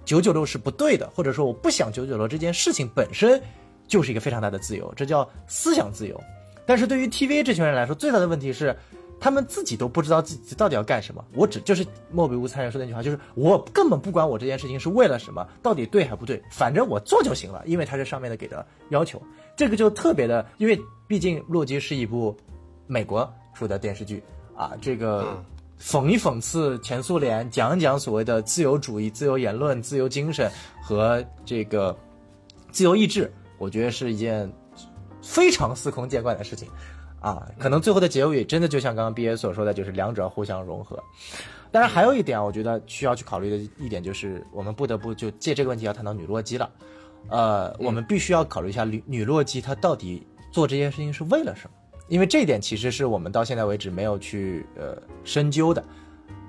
九九六是不对的，或者说我不想九九六这件事情本身就是一个非常大的自由，这叫思想自由。但是对于 TV 这群人来说，最大的问题是。他们自己都不知道自己到底要干什么。我只就是莫比乌斯参人说的那句话，就是我根本不管我这件事情是为了什么，到底对还不对，反正我做就行了，因为它是上面的给的要求。这个就特别的，因为毕竟《洛基》是一部美国出的电视剧啊，这个讽一讽刺前苏联，讲一讲所谓的自由主义、自由言论、自由精神和这个自由意志，我觉得是一件非常司空见惯的事情。啊，可能最后的结尾真的就像刚刚 B A 所说的，就是两者互相融合。当然，还有一点，我觉得需要去考虑的一点就是，我们不得不就借这个问题要谈到女洛基了。呃，我们必须要考虑一下女女洛基她到底做这件事情是为了什么？因为这一点其实是我们到现在为止没有去呃深究的。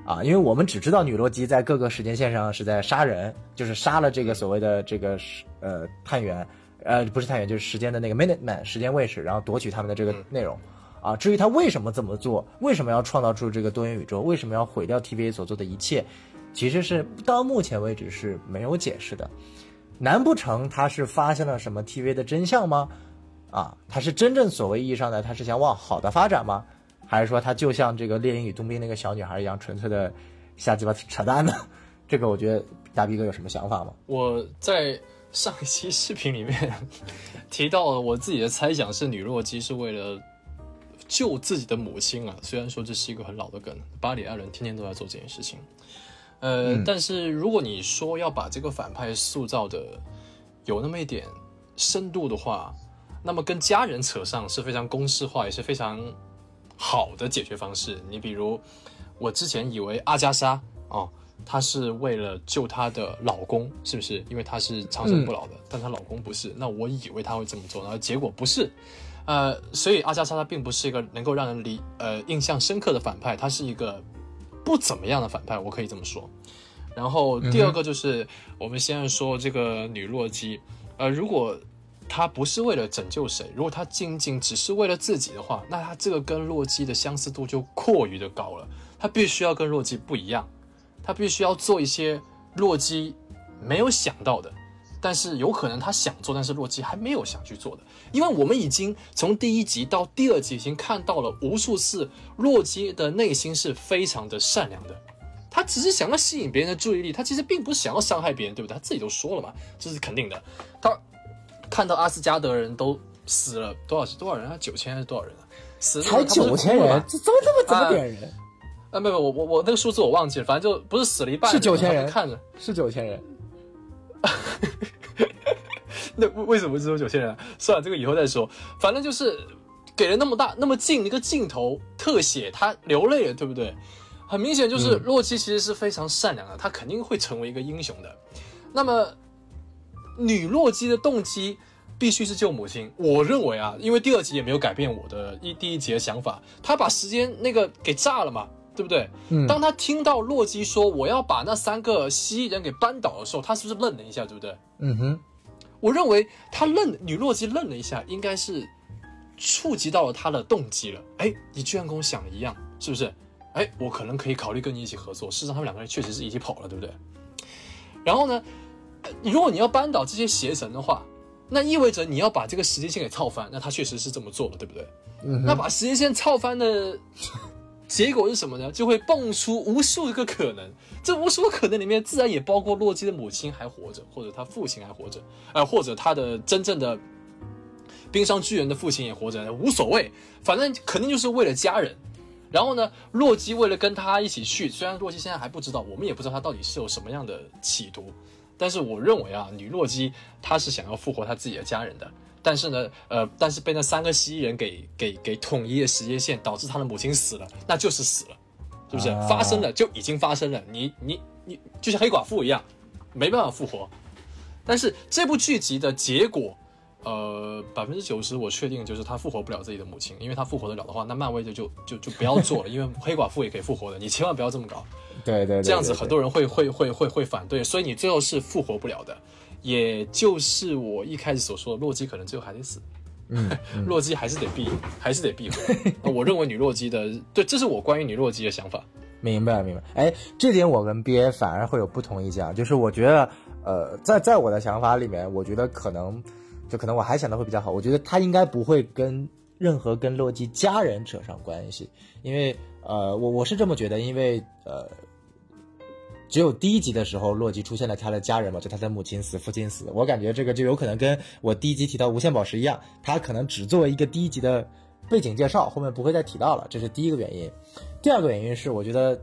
啊，因为我们只知道女洛基在各个时间线上是在杀人，就是杀了这个所谓的这个呃探员。呃，不是探员，就是时间的那个 Minute Man 时间卫士，然后夺取他们的这个内容，啊，至于他为什么这么做，为什么要创造出这个多元宇宙，为什么要毁掉 TVA 所做的一切，其实是到目前为止是没有解释的。难不成他是发现了什么 TVA 的真相吗？啊，他是真正所谓意义上的他是想往好的发展吗？还是说他就像这个猎鹰与冬兵那个小女孩一样，纯粹的瞎鸡巴扯淡呢？[LAUGHS] 这个我觉得大逼哥有什么想法吗？我在上一期视频里面 [LAUGHS] 提到了我自己的猜想是女洛基是为了救自己的母亲啊，虽然说这是一个很老的梗，巴里艾伦天天都在做这件事情。呃，但是如果你说要把这个反派塑造的有那么一点深度的话，那么跟家人扯上是非常公式化，也是非常好的解决方式。你比如，我之前以为阿加莎哦，她是为了救她的老公，是不是？因为她是长生不老的，但她老公不是。那我以为她会这么做，然后结果不是。呃，所以阿加莎她并不是一个能够让人理呃印象深刻的反派，她是一个不怎么样的反派，我可以这么说。然后第二个就是、我们现在说这个女洛基，呃，如果她不是为了拯救谁，如果她仅仅只是为了自己的话，那她这个跟洛基的相似度就过于的高了。她必须要跟洛基不一样，她必须要做一些洛基没有想到的，但是有可能他想做，但是洛基还没有想去做的。因为我们已经从第一集到第二集已经看到了无数次，洛基的内心是非常的善良的。他只是想要吸引别人的注意力，他其实并不是想要伤害别人，对不对？他自己都说了嘛，这是肯定的。他看到阿斯加德人都死了多少多少人啊？九千还是多少人啊？死了才九千人这怎么这么这么啊点人？啊，没有，我我我那个数字我忘记了，反正就不是死了一半，是9000人他们看着。是九千人，[LAUGHS] 那为为什么只有九千人啊？算了，这个以后再说。反正就是给了那么大那么近一个镜头特写，他流泪了，对不对？很明显就是嗯洛基其实是非常善良的，他肯定会成为一个英雄的。那么女洛基的动机必须是救母亲。我认为啊，因为第二集也没有改变我的一第一集的想法，他把时间那个给炸了嘛，对不对？嗯当他听到洛基说我要把那三个蜥蜴人给扳倒的时候，他是不是愣了一下，对不对？嗯哼，我认为他愣，女洛基愣了一下，应该是触及到了他的动机了。哎，你居然跟我想的一样，是不是？哎，我可能可以考虑跟你一起合作。事实上，他们两个人确实是一起跑了，对不对？然后呢，呃如果你要扳倒这些邪神的话，那意味着你要把这个时间线给操翻。那他确实是这么做了，对不对？嗯，那把时间线操翻的结果是什么呢？就会蹦出无数个可能。这无数个可能里面，自然也包括洛基的母亲还活着，或者他父亲还活着，呃，或者他的真正的冰上巨人的父亲也活着，无所谓，反正肯定就是为了家人。然后呢，洛基为了跟他一起去，虽然洛基现在还不知道，我们也不知道他到底是有什么样的企图，但是我认为啊，女洛基她是想要复活她自己的家人的。但是呢，呃，但是被那三个蜥蜴人给给给统一了时间线，导致他的母亲死了，那就是死了，是不是？啊发生了就已经发生了，你你你就像黑寡妇一样，没办法复活。但是这部剧集的结果，呃，百分之九十我确定就是他复活不了自己的母亲，因为他复活得了的话，那漫威就就就就不要做了，[LAUGHS] 因为黑寡妇也可以复活的，你千万不要这么搞。对对对，这样子很多人会会会会会反对，所以你最后是复活不了的。也就是我一开始所说的，洛基可能最后还得死，嗯，[LAUGHS] 洛基还是得闭，还是得闭合。[LAUGHS] 那我认为女洛基的，对，这是我关于女洛基的想法。明白明白。哎，这点我跟 BA 反而会有不同意见啊，就是我觉得，呃，在在我的想法里面，我觉得可能，就可能我还想的会比较好。我觉得他应该不会跟任何跟洛基家人扯上关系，因为呃，我我是这么觉得，因为呃。只有第一集的时候，洛基出现了他的家人嘛，就他的母亲死、父亲死。我感觉这个就有可能跟我第一集提到无限宝石一样，他可能只作为一个第一集的背景介绍，后面不会再提到了，这是第一个原因。第二个原因是，我觉得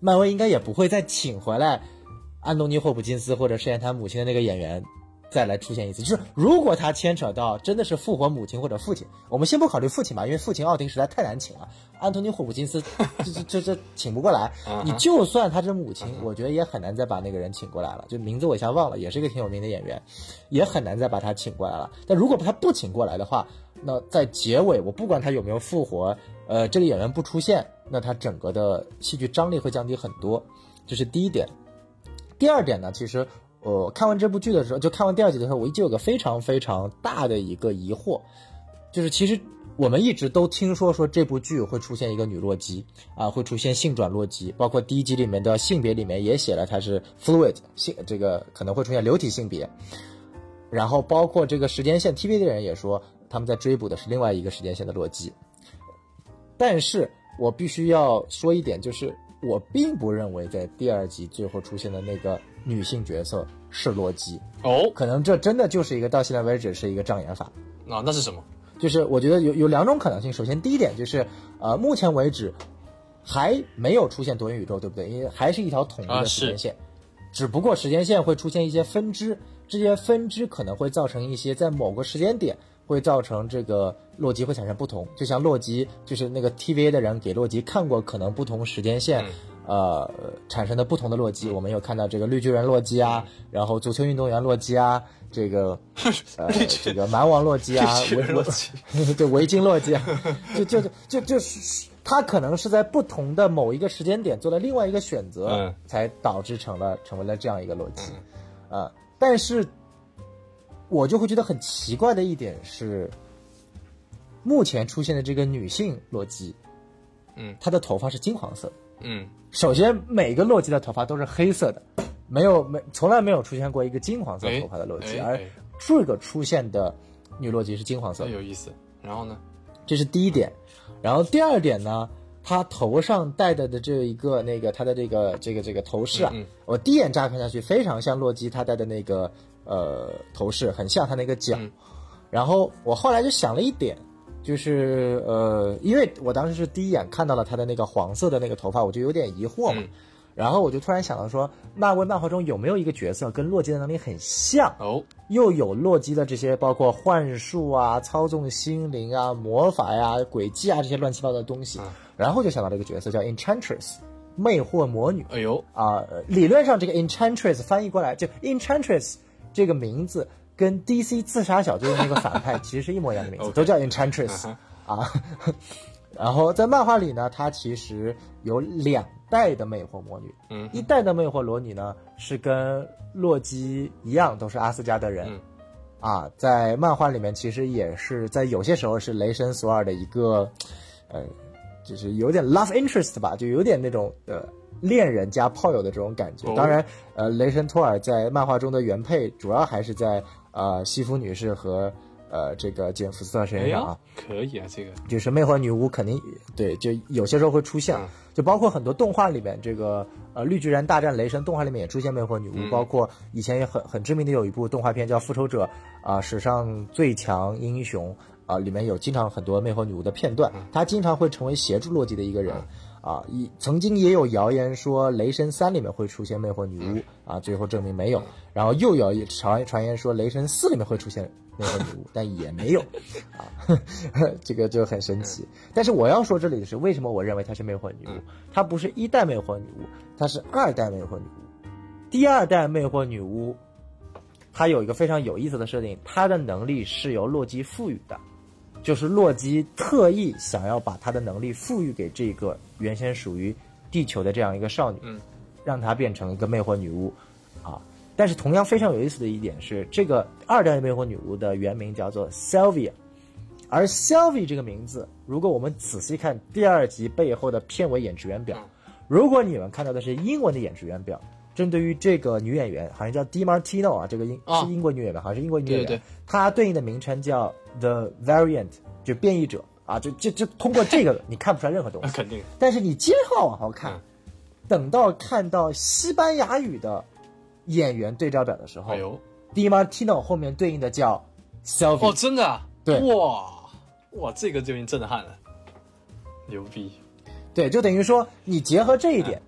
漫威应该也不会再请回来安东尼·霍普金斯或者饰演他母亲的那个演员再来出现一次。就是如果他牵扯到真的是复活母亲或者父亲，我们先不考虑父亲吧，因为父亲奥丁实在太难请了，安东尼·霍普金斯 [LAUGHS] 这这这这请不过来。你就算他是母亲，我觉得也很难再把那个人请过来了。就名字我一下忘了，也是一个挺有名的演员，也很难再把他请过来了。但如果他不请过来的话，那在结尾我不管他有没有复活，呃，这个演员不出现，那他整个的戏剧张力会降低很多，这是第一点。第二点呢，其实我、看完这部剧的时候，就看完第二集的时候，我一直有个非常非常大的一个疑惑，就是其实我们一直都听说说这部剧会出现一个女洛基啊，会出现性转洛基，包括第一集里面的性别里面也写了她是 fluid 性，这个可能会出现流体性别。然后包括这个时间线，TV 的人也说他们在追捕的是另外一个时间线的洛基。但是我必须要说一点，就是我并不认为在第二集最后出现的那个女性角色是洛基，哦，可能这真的就是一个到现在为止是一个障眼法。那、那是什么？就是我觉得有有两种可能性。首先，第一点就是，呃，目前为止还没有出现多元宇宙，对不对？因为还是一条统一啊的时间线，只不过时间线会出现一些分支，这些分支可能会造成一些在某个时间点会造成这个洛基会产生不同。就像洛基，就是那个 TVA 的人给洛基看过可能不同时间线，呃产生的不同的洛基。我们有看到这个绿巨人洛基啊，然后足球运动员洛基啊，这个 [LAUGHS] 呃这个蛮王洛基啊，绿巨人围洛基 [LAUGHS] 对围巾洛基啊，就就就就就是他可能是在不同的某一个时间点做了另外一个选择，嗯才导致成了成为了这样一个洛基。啊，但是我就会觉得很奇怪的一点是，目前出现的这个女性洛基，嗯，她的头发是金黄色。嗯首先，每个洛基的头发都是黑色的，没有没从来没有出现过一个金黄色哎头发的洛基，而这个出现的女洛基是金黄色的，有意思。然后呢？这是第一点。然后第二点呢，她头上戴的的这一个那个她的这个这个这个头饰啊，嗯嗯我第一眼乍看下去非常像洛基她戴的那个呃头饰，很像他那个角。嗯然后我后来就想了一点，就是呃，因为我当时是第一眼看到了他的那个黄色的那个头发，我就有点疑惑嘛。嗯。然后我就突然想到说，漫威漫画中有没有一个角色跟洛基的能力很像，哦，又有洛基的这些包括幻术啊、操纵心灵啊、魔法呀、诡计啊这些乱七八糟的东西，嗯然后就想到这个角色叫 Enchantress，魅惑魔女哎呦，啊、呃理论上这个 Enchantress 翻译过来就 Enchantress 这个名字跟 DC 自杀小队的那个反派 [LAUGHS] 其实是一模一样的名字都叫 Enchantress 啊。然后在漫画里呢，它其实有两代的魅惑魔女，嗯。一代的魅惑魔女呢是跟洛基一样，都是阿斯加德人，嗯。啊，在漫画里面其实也是在有些时候是雷神索尔的一个，呃，就是有点 love interest 吧，就有点那种呃恋人加炮友的这种感觉。哦。当然，呃，雷神托尔在漫画中的原配主要还是在呃西弗女士和呃这个简福斯特哎身上啊呀。，可以啊，这个就是魅惑女巫肯定对，就有些时候会出现嗯，就包括很多动画里面，这个呃绿巨人大战雷神动画里面也出现魅惑女巫，嗯包括以前也很很知名的有一部动画片叫《复仇者》啊、史上最强英雄啊、里面有经常很多魅惑女巫的片段，她经常会成为协助洛基的一个人。啊，一曾经也有谣言说《雷神三》里面会出现魅惑女巫啊，最后证明没有。然后又有传传言说《雷神四》里面会出现魅惑女巫，但也没有 [LAUGHS] 啊呵呵，[LAUGHS] 这个就很神奇。但是我要说这里的是，为什么我认为她是魅惑女巫？她不是一代魅惑女巫，她是二代魅惑女巫。第二代魅惑女巫，她有一个非常有意思的设定，她的能力是由洛基赋予的。就是洛基特意想要把他的能力赋予给这个原先属于地球的这样一个少女，嗯，让她变成一个魅惑女巫，啊。但是同样非常有意思的一点是，这个二代魅惑女巫的原名叫做 Selvia，而 Selvia 这个名字，如果我们仔细看第二集背后的片尾演职员表，如果你们看到的是英文的演职员表，针对于这个女演员，好像叫 Di Martino 啊，这个英、啊。是英国女演员，好像是英国女演员，对对对。她对应的名称叫 The Variant，就变异者啊，就就就通过这个 [LAUGHS] 你看不出来任何东西，那肯定，但是你接着往后看，嗯。等到看到西班牙语的演员对照表的时候、哎呦，d i Martino 后面对应的叫 Sylvie，、哦，真的啊，对。哇哇，这个就有点震撼了，牛逼，对，就等于说你结合这一点，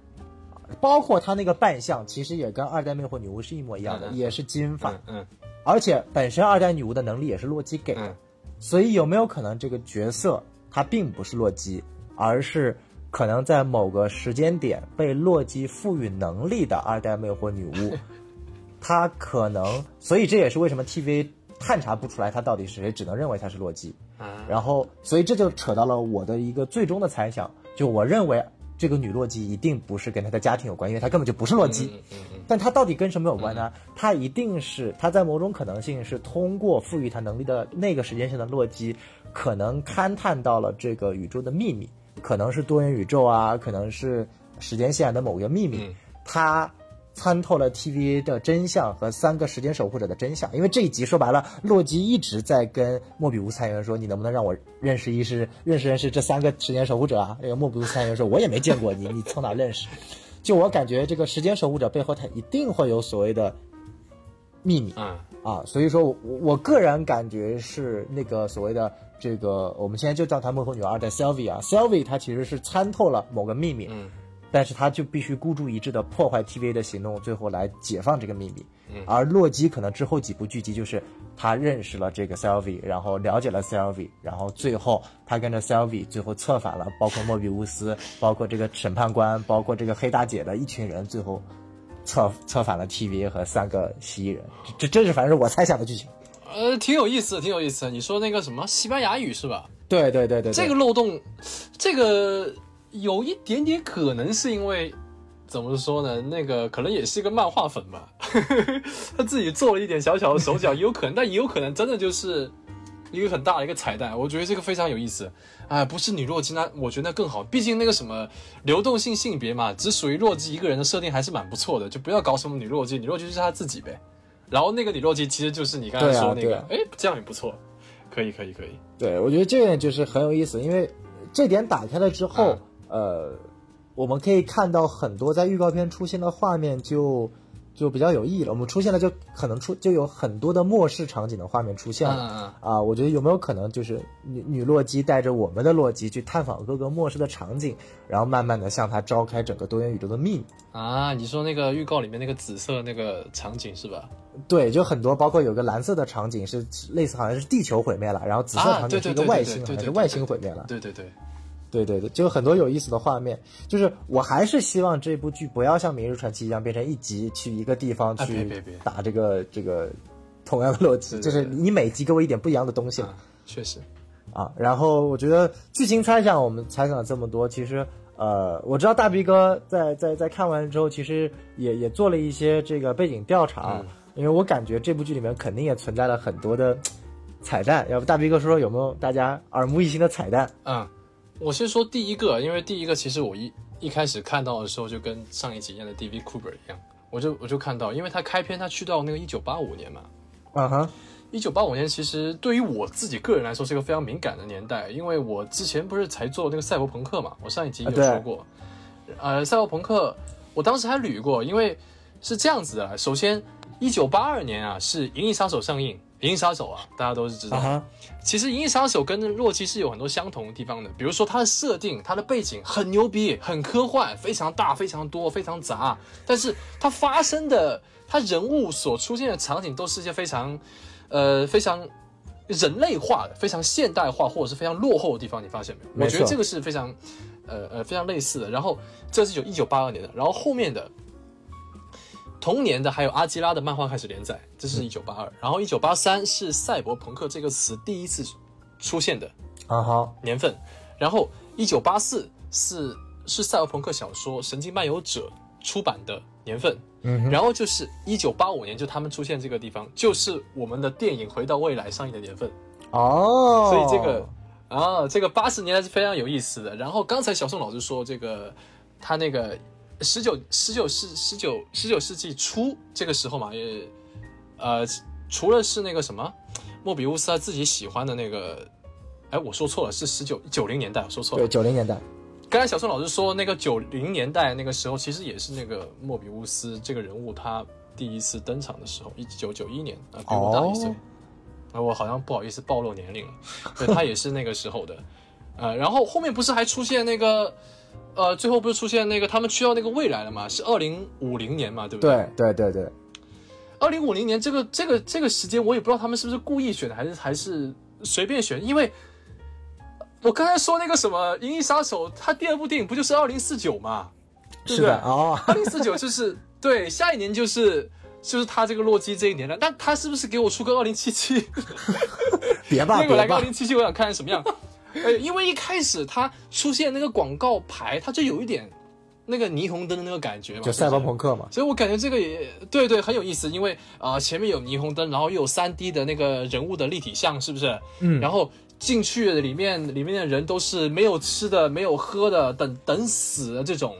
包括她那个扮相，其实也跟二代魅惑女巫是一模一样的，也是金发，嗯嗯而且本身二代女巫的能力也是洛基给的，嗯所以有没有可能这个角色她并不是洛基，而是可能在某个时间点被洛基赋予能力的二代魅惑女巫？[LAUGHS] 她可能，所以这也是为什么 TVA 探查不出来她到底是谁，只能认为她是洛基。啊，然后，所以这就扯到了我的一个最终的猜想，就我认为这个女洛基一定不是跟她的家庭有关，因为她根本就不是洛基。嗯嗯嗯但她到底跟什么有关呢？她一定是她在某种可能性是通过赋予她能力的那个时间线的洛基，可能勘探到了这个宇宙的秘密，可能是多元宇宙啊，可能是时间线的某个秘密嗯，她。参透了 TVA 的真相和三个时间守护者的真相，因为这一集说白了，洛基一直在跟莫比乌斯探员说：“你能不能让我认识一识认识认识这三个时间守护者啊？”这个莫比乌斯探员说：“我也没见过你，你从哪认识？”就我感觉，这个时间守护者背后，他一定会有所谓的秘密。啊。啊，所以说我我个人感觉是那个所谓的这个，我们现在就叫她幕后女二的 Sylvie 啊，Sylvie 她其实是参透了某个秘密，嗯但是他就必须孤注一掷的破坏 TVA 的行动，最后来解放这个秘密。嗯而洛基可能之后几部剧集就是他认识了这个 Sylvie，然后了解了 Sylvie，然后最后他跟着 Sylvie 最后策反了，包括莫比乌斯，包括这个审判官，包括这个黑大姐的一群人，最后策策反了 TVA 和三个蜥蜴人。这这这是反正是我猜想的剧情。呃，挺有意思的，挺有意思的。你说那个什么西班牙语是吧？对对对对对，这个漏洞，这个有一点点可能是因为怎么说呢？那个可能也是一个漫画粉吧，[LAUGHS] 他自己做了一点小小的手脚，有可能，但也有可能真的就是一个很大的一个彩蛋。我觉得这个非常有意思。哎，不是女洛基，那我觉得那更好。毕竟那个什么流动性性别嘛，只属于洛基一个人的设定还是蛮不错的，就不要搞什么女洛基，女洛基就是他自己呗。然后那个女洛基其实就是你刚才说那个，哎、这样也不错，可以可以可以。对，我觉得这点就是很有意思，因为这点打开了之后，呃，我们可以看到很多在预告片出现的画面就就比较有意义了。我们出现了就可能出就有很多的末世场景的画面出现了。啊，我觉得有没有可能就是女女洛基带着我们的洛基去探访各个末世的场景，然后慢慢的向他召开整个多元宇宙的秘密。啊，你说那个预告里面那个紫色那个场景是吧？对，就很多，包括有个蓝色的场景是类似好像是地球毁灭了，然后紫色啊场景是一个外星，好像是外星毁灭了。对对对，对对对，就很多有意思的画面。就是我还是希望这部剧不要像《明日传奇》一样变成一集去一个地方啊去打这个这个同样的逻辑，对对就是你每集给我一点不一样的东西啊，确实，啊。然后我觉得剧情猜想我们猜想了这么多，其实呃，我知道大逼哥在在在看完之后，其实也也做了一些这个背景调查，嗯因为我感觉这部剧里面肯定也存在了很多的 [TSK] 彩蛋。要不大逼哥说说有没有大家耳目一新的彩蛋？嗯，我先说第一个，因为第一个其实我一一开始看到的时候就跟上一集一样的 D.V. Cooper 一样，我就我就看到，因为他开篇他去到那个一九八五年嘛，嗯哼，一九八五年其实对于我自己个人来说是一个非常敏感的年代，因为我之前不是才做那个赛博朋克嘛，我上一集有说过，呃，赛博朋克我当时还捋过，因为是这样子的，首先一九八二年啊是《银翼杀手》上映，《银翼杀手》啊大家都是知道其实《银翼杀手》跟洛基是有很多相同的地方的，比如说它的设定、它的背景很牛逼、很科幻、非常大、非常多、非常杂，但是它发生的、它人物所出现的场景都是一些非常，呃，非常人类化的、非常现代化或者是非常落后的地方，你发现没有？没我觉得这个是非常，呃呃，非常类似的。然后这是有一九八二年的，然后后面的。同年的还有阿基拉的漫画开始连载，这是一九八二，然后一九八三是赛博朋克这个词第一次出现的啊哈，年份，然后一九八四是是赛博朋克小说《神经漫游者》出版的年份，然后就是一九八五年就他们出现这个地方，就是我们的电影《回到未来》上映的年份，哦，所以这个啊，这个八十年代是非常有意思的。然后刚才小宋老师说这个他那个十九十九世十九十九世纪初这个时候嘛，也呃除了是那个什么莫比乌斯他自己喜欢的那个，哎，我说错了，是十九九零年代，我说错了对。九零年代，刚才小宋老师说那个九零年代那个时候，其实也是那个莫比乌斯这个人物他第一次登场的时候，一九九一年啊，比我大一岁。哦啊，我好像不好意思暴露年龄了，对他也是那个时候的，呃，然后后面不是还出现那个，呃，最后不是出现那个他们去到那个未来了嘛？是二零五零年嘛，对不对？对对对对，二零五零年这个这个这个时间，我也不知道他们是不是故意选的，还是还是随便选，因为我刚才说那个什么《银翼杀手》，他第二部电影不就是二零四九嘛？对是不对的哦，[LAUGHS] 二零四九就是对，下一年就是就是他这个洛基这一年了。那他是不是给我出个二零七七？[LAUGHS] 别吧那我来个二零七七，我想看看什么样。呃，因为一开始它出现那个广告牌，它就有一点那个霓虹灯的那个感觉嘛，就赛博朋克嘛，所以我感觉这个也对对很有意思，因为啊、呃前面有霓虹灯，然后又有三 D 的那个人物的立体像，是不是？嗯然后进去里面里面的人都是没有吃的、没有喝的，等等死的这种。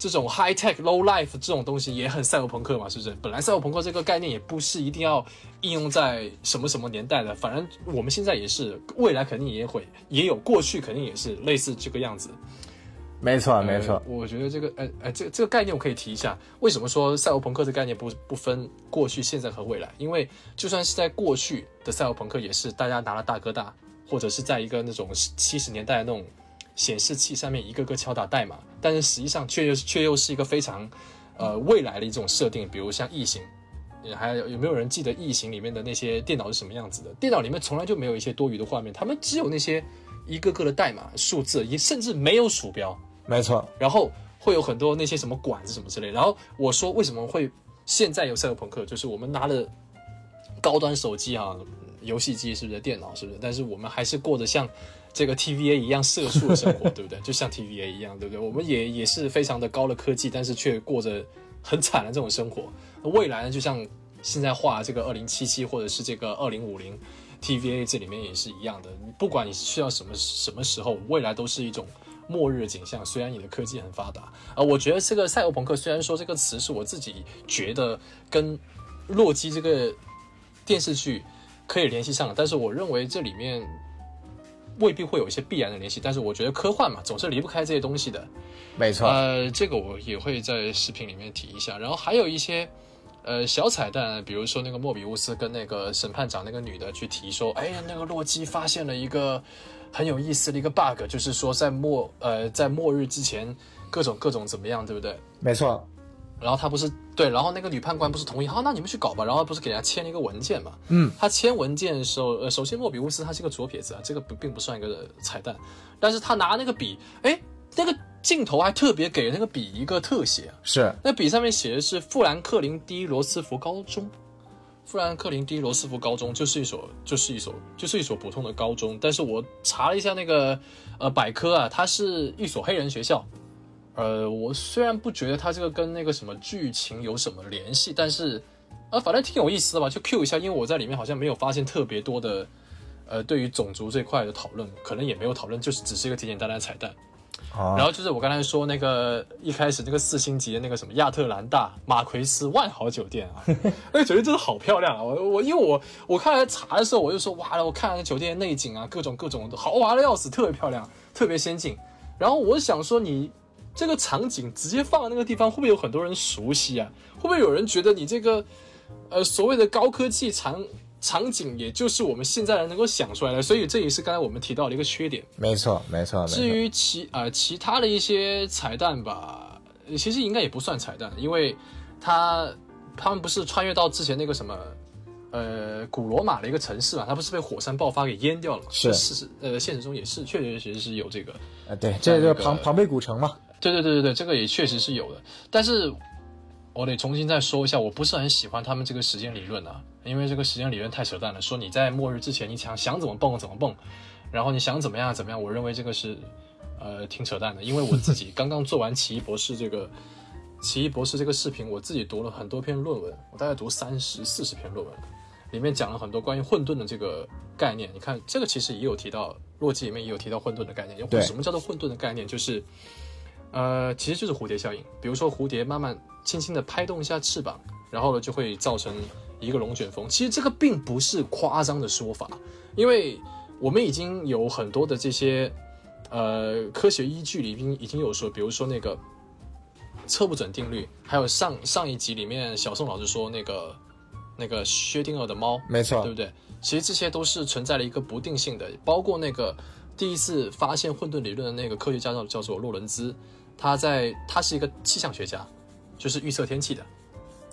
这种 high tech low life 这种东西也很赛博朋克嘛，是不是？本来赛博朋克这个概念也不是一定要应用在什么什么年代的，反正我们现在也是，未来肯定也会也有，过去肯定也是类似这个样子。没错没错呃，我觉得这个，呃呃，这个这个概念我可以提一下。为什么说赛博朋克这个概念不不分过去、现在和未来？因为就算是在过去的赛博朋克，也是大家拿了大哥大，或者是在一个那种七十年代的那种显示器上面一个个敲打代码，但是实际上却又却又是一个非常呃未来的一种设定，比如像异形。呃还有有没有人记得《异形》里面的那些电脑是什么样子的？电脑里面从来就没有一些多余的画面，他们只有那些一个个的代码、数字，也甚至没有鼠标。没错，然后会有很多那些什么管子什么之类。然后我说为什么会现在有赛博朋克，就是我们拿了高端手机啊、游戏机是不是电脑是不是？但是我们还是过着像这个 TVA 一样社畜的生活，对不对？就像 TVA 一样，对不对？我们也也是非常的高的科技，但是却过着很惨的这种生活。未来呢，就像现在画这个二零七七或者是这个二零五零 TVA 这里面也是一样的，不管你是需要什么什么时候，未来都是一种末日的景象。虽然你的科技很发达，啊、我觉得这个赛博朋克虽然说这个词是我自己觉得跟洛基这个电视剧可以联系上，但是我认为这里面未必会有一些必然的联系。但是我觉得科幻嘛，总是离不开这些东西的。没错，呃，这个我也会在视频里面提一下。然后还有一些呃小彩蛋，比如说那个莫比乌斯跟那个审判长那个女的去提说，哎呀，那个洛基发现了一个很有意思的一个 bug，就是说在末呃在末日之前各种各种怎么样，对不对？没错，然后他不是对，然后那个女判官不是同意，好，那你们去搞吧。然后不是给人家签了一个文件嘛？嗯，他签文件的时候，呃，首先莫比乌斯他是个左撇子啊，这个不并不算一个彩蛋，但是他拿那个笔，哎，那个镜头还特别给那个笔一个特写啊，是那笔上面写的是富兰克林第一罗斯福高中。富兰克林第一罗斯福高中就是一所，就是一所，就是一所普通的高中。但是我查了一下那个呃百科啊，它是一所黑人学校。呃，我虽然不觉得它这个跟那个什么剧情有什么联系，但是呃，反正挺有意思的吧，就 Q 一下，因为我在里面好像没有发现特别多的呃对于种族这块的讨论，可能也没有讨论，就是只是一个简简单单的彩蛋。啊，然后就是我刚才说那个一开始那个四星级的那个什么亚特兰大马奎斯万豪酒店啊，[LAUGHS] 那个酒店真的好漂亮啊！我我因为我我看来查的时候我就说哇，我看那个酒店的内景啊，各种各种豪华的要死，特别漂亮，特别先进。然后我想说你这个场景直接放在那个地方，会不会有很多人熟悉啊？会不会有人觉得你这个呃所谓的高科技场场景，也就是我们现在人能够想出来的？所以这也是刚才我们提到的一个缺点。没错，没错，没错。至于其呃其他的一些彩蛋吧，呃其实应该也不算彩蛋，因为他他们不是穿越到之前那个什么呃古罗马的一个城市嘛，他不是被火山爆发给淹掉了嘛？是是是呃现实中也是确确实实是有这个，呃，对，这就是那个庞庞贝古城嘛。对对对对对，这个也确实是有的，但是我得重新再说一下，我不是很喜欢他们这个时间理论啊，因为这个时间理论太扯淡了，说你在末日之前你想想怎么蹦怎么蹦，然后你想怎么样怎么样，我认为这个是呃挺扯淡的，因为我自己刚刚做完奇异博士这个奇异博士这个视频，我自己读了很多篇论文，我大概读三十四十篇论文，里面讲了很多关于混沌的这个概念。你看这个其实也有提到，洛基里面也有提到混沌的概念。对什么叫做混沌的概念？就是呃，其实就是蝴蝶效应。比如说蝴蝶慢慢轻轻的拍动一下翅膀，然后呢就会造成一个龙卷风。其实这个并不是夸张的说法，因为我们已经有很多的这些呃科学依据里边已经有说，比如说那个测不准定律，还有上上一集里面小宋老师说那个那个薛定谔的猫，没错对不对？其实这些都是存在了一个不定性的，包括那个第一次发现混沌理论的那个科学家叫叫做洛伦兹，他在他是一个气象学家，就是预测天气的。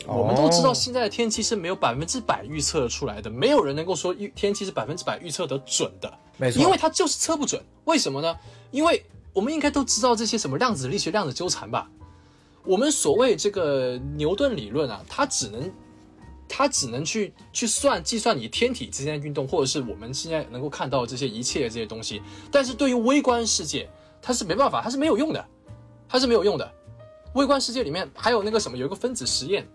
我们都知道，现在的天气是没有百分之百预测出来的，没有人能够说预天气是百分之百预测得准的。没错，因为它就是测不准。为什么呢？因为我们应该都知道这些什么量子力学、量子纠缠吧？我们所谓这个牛顿理论啊，它只能它只能去去算计算你天体之间的运动，或者是我们现在能够看到的这些一切这些东西。但是对于微观世界，它是没办法，它是没有用的，它是没有用的。微观世界里面还有那个什么，有一个分子实验。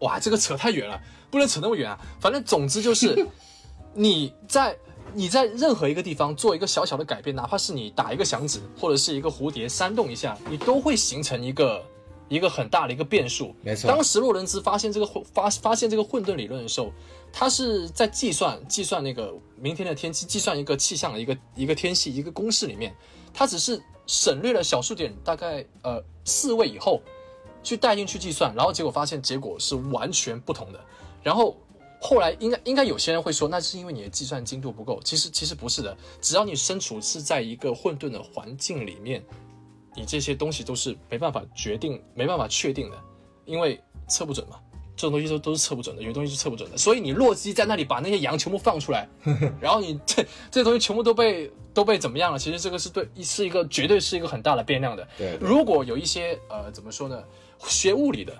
哇，这个扯太远了，不能扯那么远啊。反正总之就是 [LAUGHS] 你在你在任何一个地方做一个小小的改变，哪怕是你打一个响指，或者是一个蝴蝶扇动一下，你都会形成一个一个很大的一个变数。没错当时洛伦兹发现这个混发发现这个混沌理论的时候，他是在计算计算那个明天的天气，计算一个气象的一个一个天气一个公式里面，他只是省略了小数点大概呃四位以后，去带进去计算，然后结果发现结果是完全不同的。然后后来应该应该有些人会说，那是因为你的计算精度不够。其实其实不是的，只要你身处是在一个混沌的环境里面，你这些东西都是没办法决定、没办法确定的，因为测不准嘛。这种东西都都是测不准的，有些东西是测不准的。所以你洛基在那里把那些羊全部放出来，[LAUGHS] 然后你这这些东西全部都被都被怎么样了？其实这个是对是一个绝对是一个很大的变量的。对如果有一些呃怎么说呢，学物理的，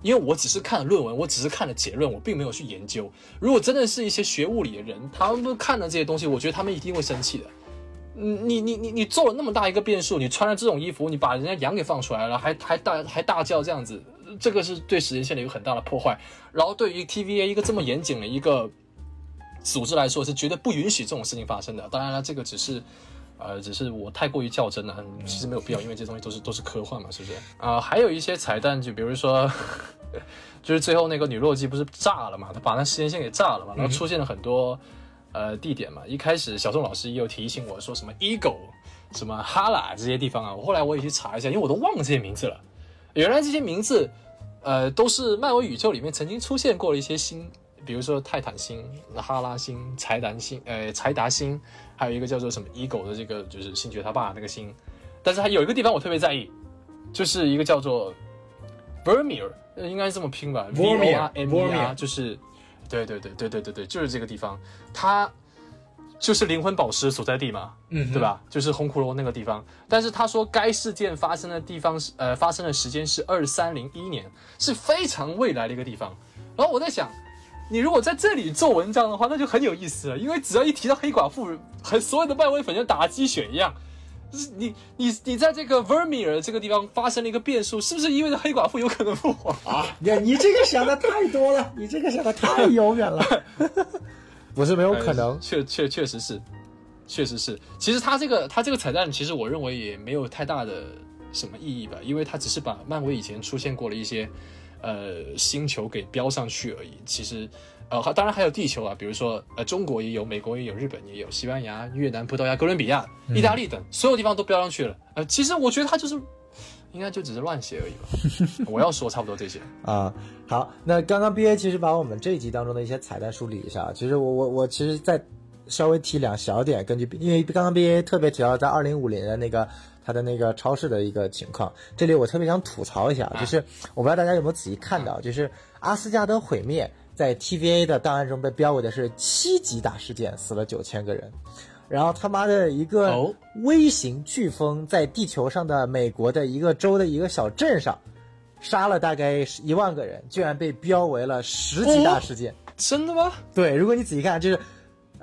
因为我只是看了论文，我只是看了结论，我并没有去研究。如果真的是一些学物理的人，他们看了这些东西，我觉得他们一定会生气的。嗯你你你你做了那么大一个变数，你穿了这种衣服，你把人家羊给放出来了，还还大还大叫这样子，这个是对时间线的一个很大的破坏。然后对于 TVA 一个这么严谨的一个组织来说，是绝对不允许这种事情发生的。当然了，这个只是。呃，只是我太过于较真了，嗯其实没有必要，因为这东西都是都是科幻嘛，是不是？啊、还有一些彩蛋，就比如说，[LAUGHS] 就是最后那个女洛基不是炸了嘛，她把那时间线给炸了嘛，然后出现了很多呃地点嘛。一开始小宋老师也有提醒我说什么 Ego、什么哈拉这些地方啊，我后来我也去查一下，因为我都忘了这些名字了。原来这些名字，呃，都是漫威宇宙里面曾经出现过的一些星，比如说泰坦星、哈拉星、柴达星，呃，柴达星，还有一个叫做什么 Ego 的这个就是星爵他爸那个星。但是还有一个地方我特别在意，就是一个叫做 Vermeer，呃应该是这么拼吧 v Vormir r m e r Vormir 就是，对对对对对对对，就是这个地方，它就是灵魂宝石所在地嘛，嗯对？吧？就是红骷髅那个地方。但是他说该事件发生的地方是呃发生的时间是二三零一年，是非常未来的一个地方。然后我在想，你如果在这里做文章的话，那就很有意思了，因为只要一提到黑寡妇，很所有的漫威粉就打鸡血一样。就是你你你在这个 Vermeer 这个地方发生了一个变数，是不是意味着黑寡妇有可能复活？啊，你你这个想的太多了，你这个想的太遥远了，[LAUGHS] 不是没有可能呃。确确确实是，确实是。其实它这个它这个彩蛋，其实我认为也没有太大的什么意义吧，因为它只是把漫威以前出现过的一些呃星球给标上去而已。其实呃，当然还有地球啊，比如说呃中国也有，美国也有，日本也有，西班牙、越南、葡萄牙、哥伦比亚、意大利等所有地方都标上去了。呃，其实我觉得它就是应该就只是乱写而已吧。[LAUGHS] 我要说差不多这些。啊，好，那刚刚 B A 其实把我们这一集当中的一些彩蛋梳理一下。其实我我我其实再稍微提两小点，根据因为刚刚 B A 特别提到在二零五零的那个他的那个超市的一个情况，这里我特别想吐槽一下，就是我不知道大家有没有仔细看到，就是阿斯加德毁灭在 T V A 的档案中被标为的是七级大事件，死了九千个人。然后他妈的一个哦微型飓风在地球上的美国的一个州的一个小镇上，杀了大概一万个人，居然被标为了十级大事件。真的吗？对，如果你仔细看，就是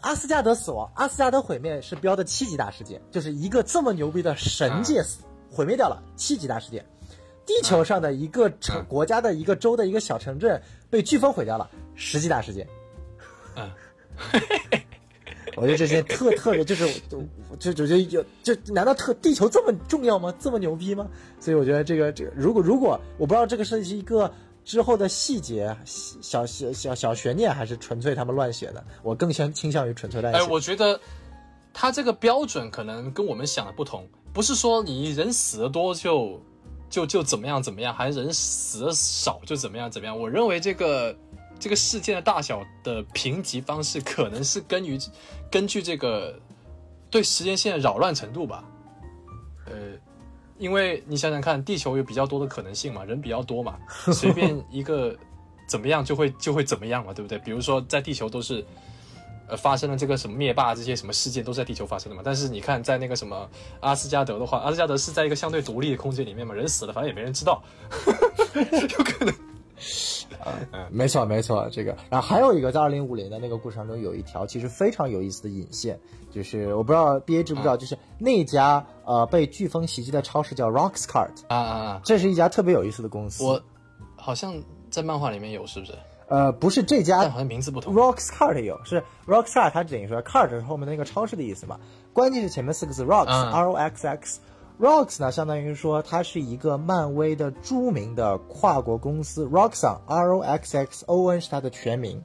阿斯加德死亡，阿斯加德毁灭是标的七级大事件，就是一个这么牛逼的神界死、毁灭掉了，七级大事件。地球上的一个城、嗯国家的一个州的一个小城镇被飓风毁掉了，十级大事件。嗯，[LAUGHS] 我觉得这些特特别就是就就就有就难道特地球这么重要吗？这么牛逼吗？所以我觉得这个这个如果如果我不知道这个是一个之后的细节小小小小悬念，还是纯粹他们乱写的，我更倾倾向于纯粹乱写。哎，我觉得他这个标准可能跟我们想的不同，不是说你人死的多就就就怎么样怎么样，还是人死的少就怎么样怎么样。我认为这个这个事件的大小的评级方式，可能是根于根据这个对时间线的扰乱程度吧。呃，因为你想想看，地球有比较多的可能性嘛，人比较多嘛，[LAUGHS] 随便一个怎么样就会就会怎么样嘛，对不对？比如说在地球都是。呃，发生了这个什么灭霸这些什么事件都是在地球发生的嘛。但是你看，在那个什么阿斯加德的话，阿斯加德是在一个相对独立的空间里面嘛，人死了反正也没人知道，[LAUGHS] 有可能。[LAUGHS] 没错没错，这个。然后还有一个在二零五零的那个故事当中有一条其实非常有意思的引线，就是我不知道 B A 知不知道，就是那家呃被飓风袭击的超市叫 Roxcart，啊啊啊！这是一家特别有意思的公司。我好像在漫画里面有，是不是？呃不是这家但好像名字不同。Roxcart 有，是 Roxcart，它等于说 cart 是后面那个超市的意思嘛，关键是前面四个字 Rox、嗯 R O X X。Rox 呢，相当于说它是一个漫威的著名的跨国公司，Roxxon R O X X O N 是它的全名。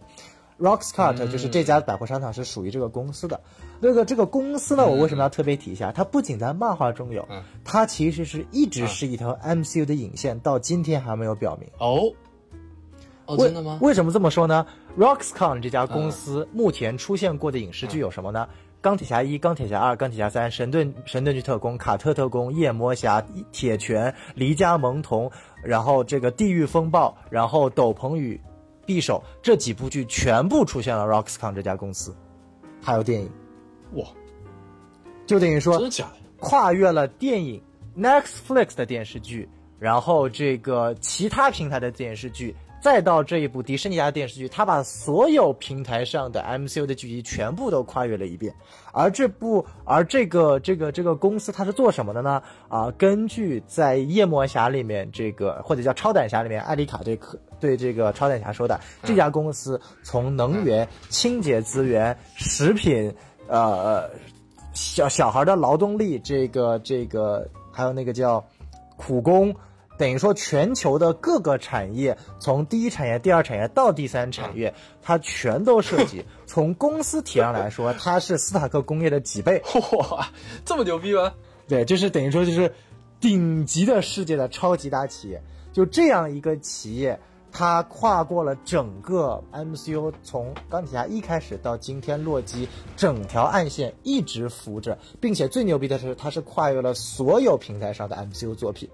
Roxcart 就是这家百货商场是属于这个公司的。那个这个公司呢，我为什么要特别提一下？它不仅在漫画中有，嗯它其实是一直是一条 MCU 的引线，到今天还没有表明。哦哦，真的吗？为什么这么说呢？Roxcon 这家公司目前出现过的影视剧有什么呢？钢铁侠一、钢铁侠二、钢铁侠三、神盾神盾局特工、卡特特工、夜魔侠、铁拳、离家萌童，然后这个地狱风暴，然后斗篷与匕首这几部剧全部出现了 Roxcon 这家公司，还有电影，哇，就等于说真的假的？跨越了电影 Netflix 的电视剧，然后这个其他平台的电视剧，再到这一部迪士尼家的电视剧，他把所有平台上的 MCU 的剧集全部都跨越了一遍。而这部，而这个这个这个公司它是做什么的呢？啊，根据在夜魔侠里面这个或者叫超胆侠里面，艾丽卡对可对这个超胆侠说的，这家公司从能源、清洁资源、食品，呃。小小孩的劳动力，这个这个还有那个叫苦工，等于说全球的各个产业，从第一产业、第二产业到第三产业，它全都涉及。[LAUGHS] 从公司体量来说，它是斯塔克工业的几倍。哇，这么牛逼吗？对，就是等于说就是顶级的世界的超级大企业，就这样一个企业。它跨过了整个 MCU，从钢铁侠一开始到今天洛基，整条暗线一直扶着，并且最牛逼的是，它是跨越了所有平台上的 MCU 作品。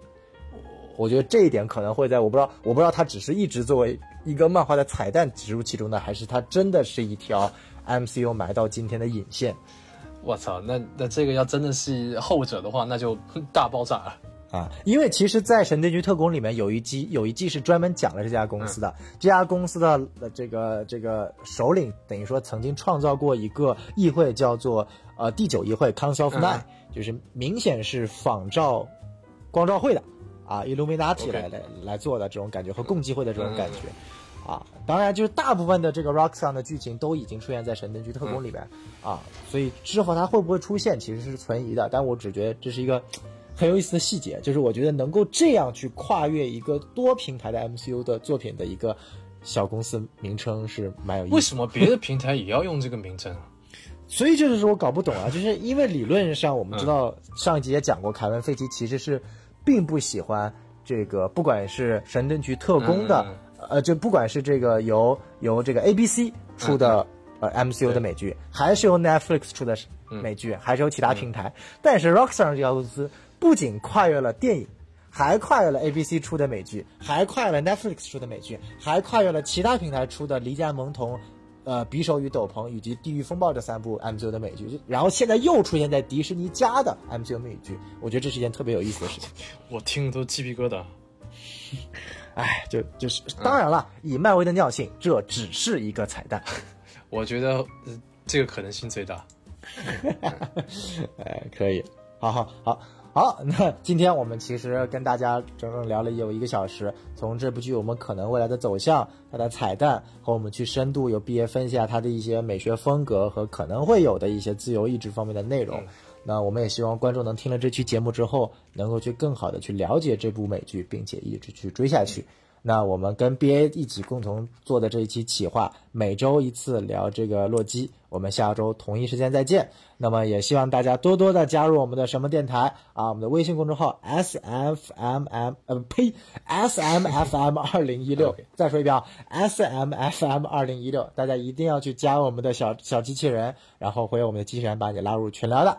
我觉得这一点可能会在我不知道，我不知道它只是一直作为一个漫画的彩蛋植入其中的，还是它真的是一条 MCU 埋到今天的引线。我操，那那这个要真的是后者的话，那就大爆炸了。啊，因为其实，在《神盾局特工》里面有一集，有一季是专门讲了这家公司的。这家公司的这个这个首领，等于说曾经创造过一个议会，叫做呃第九议会 （Council of Nine），、就是明显是仿照光照会的啊，Illuminati 来来来做的这种感觉和共济会的这种感觉。啊，当然，就是大部分的这个 Roxxon 的剧情都已经出现在《神盾局特工》里面、啊，所以之后它会不会出现其实是存疑的。但我只觉得这是一个很有意思的细节，就是我觉得能够这样去跨越一个多平台的 MCU 的作品的一个小公司名称是蛮有意思的。为什么别的平台也要用这个名称啊？所以这就是我搞不懂啊，就是因为理论上我们知道上一集也讲过，凯文·费奇其实是并不喜欢这个，不管是神盾局特工的，呃，就不管是这个由由这个 ABC 出的、呃 MCU 的美剧，还是由 Netflix 出的美剧，还是由其他平台，但是 Rockstar 这家公司不仅跨越了电影。还跨越了 ABC 出的美剧，还跨越了 Netflix 出的美剧，还跨越了其他平台出的《离家萌童》、呃，《匕首与斗篷》以及《地狱风暴》这三部 MCU 的美剧，然后现在又出现在迪士尼家的 MCU 美剧，我觉得这是一件特别有意思的事情。[LAUGHS] 我听了都鸡皮疙瘩。[LAUGHS] 哎，就就是，当然了，以漫威的尿性，这只是一个彩蛋。[LAUGHS] 我觉得、呃这个可能性最大。哎，可以，好好好好。那今天我们其实跟大家整整聊了有一个小时，从这部剧我们可能未来的走向、它的彩蛋，和我们去深度有毕业分析下它的一些美学风格和可能会有的一些自由意志方面的内容。那我们也希望观众能听了这期节目之后，能够去更好的去了解这部美剧，并且一直去追下去。那我们跟 BA 一起共同做的这一期企划，每周一次聊这个洛基，我们下周同一时间再见。那么也希望大家多多的加入我们的什么电台啊，我们的微信公众号 S F M M 呃呸 S M F M 二零一六，[LAUGHS] 再说一遍啊 S M F M 二零一六，大家一定要去加我们的小小机器人，然后会有我们的机器人把你拉入群聊的。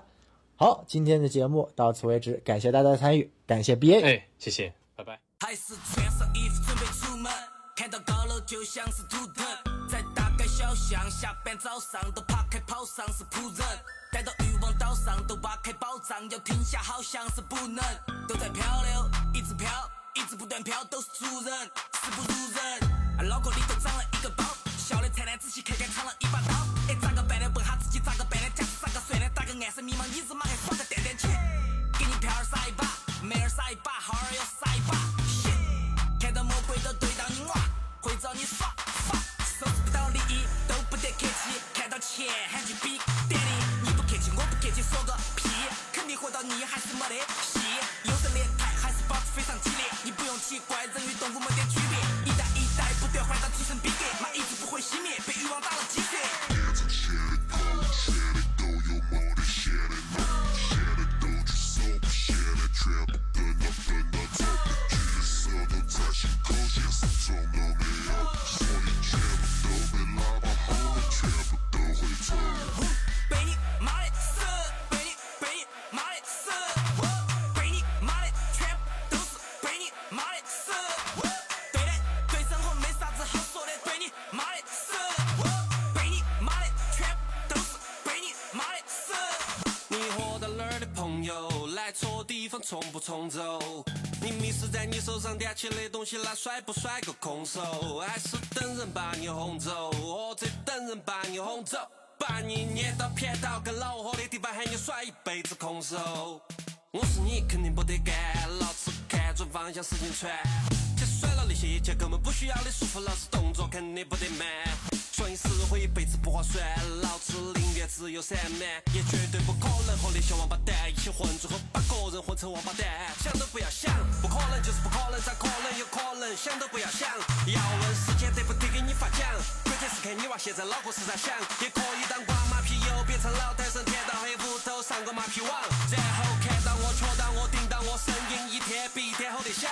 好，今天的节目到此为止，感谢大家的参与，感谢 BA。哎，谢谢，拜拜。还是穿上衣服准备出门，看到高楼就像是图腾，在大小巷，下班早上都爬开跑上是仆人，待到欲望岛上都挖开宝藏，要停下好像是不能，都在漂流，一直漂，一直不断漂，都是主人，事不如人，啊脑壳里头长了一个包，笑的灿烂，仔细看看藏了一把刀，哎咋个办的？问下自己咋个办的？假是咋个算的？打个暗示迷茫，你日妈还耍个蛋蛋钱？给你票儿撒一把，妹儿撒一把，号儿要撒一把。看到魔鬼都对到你哇，会找你耍喊句 Big Daddy，你不客气，我不客气，说个屁，肯定活到你还是没得屁。有胜劣汰还是保持非常激烈，你不用奇怪，人与动物没得区别，一代一代不断换代提升逼格，蚂蚁就不会熄灭，被欲望打了鸡血。走？你迷失在你手上掂起的东西，那甩不甩个空手？还是等人把你轰走？哦，这等人把你轰走，把你捏到偏到更恼火的地方，喊你甩一辈子空手。我是你肯定不得干，老子看准方向使劲传。去甩了那些一切根本不需要的束缚，老子动作肯定不得慢。说你死会一辈子不划算，老子宁愿只有散漫，也绝对不可能和那些王八蛋一起混，最后把个人混成王八蛋。想都不要想，不可能就是不可能，咋可能有可能？想都不要想，要问时间得不得给你发奖？关键是看你娃现在脑壳是咋想，也可以当瓜马屁，又变成老太神，天到黑屋头上个马屁网，然后看到我、瞧到我、盯到我，声音一天比一天吼得响。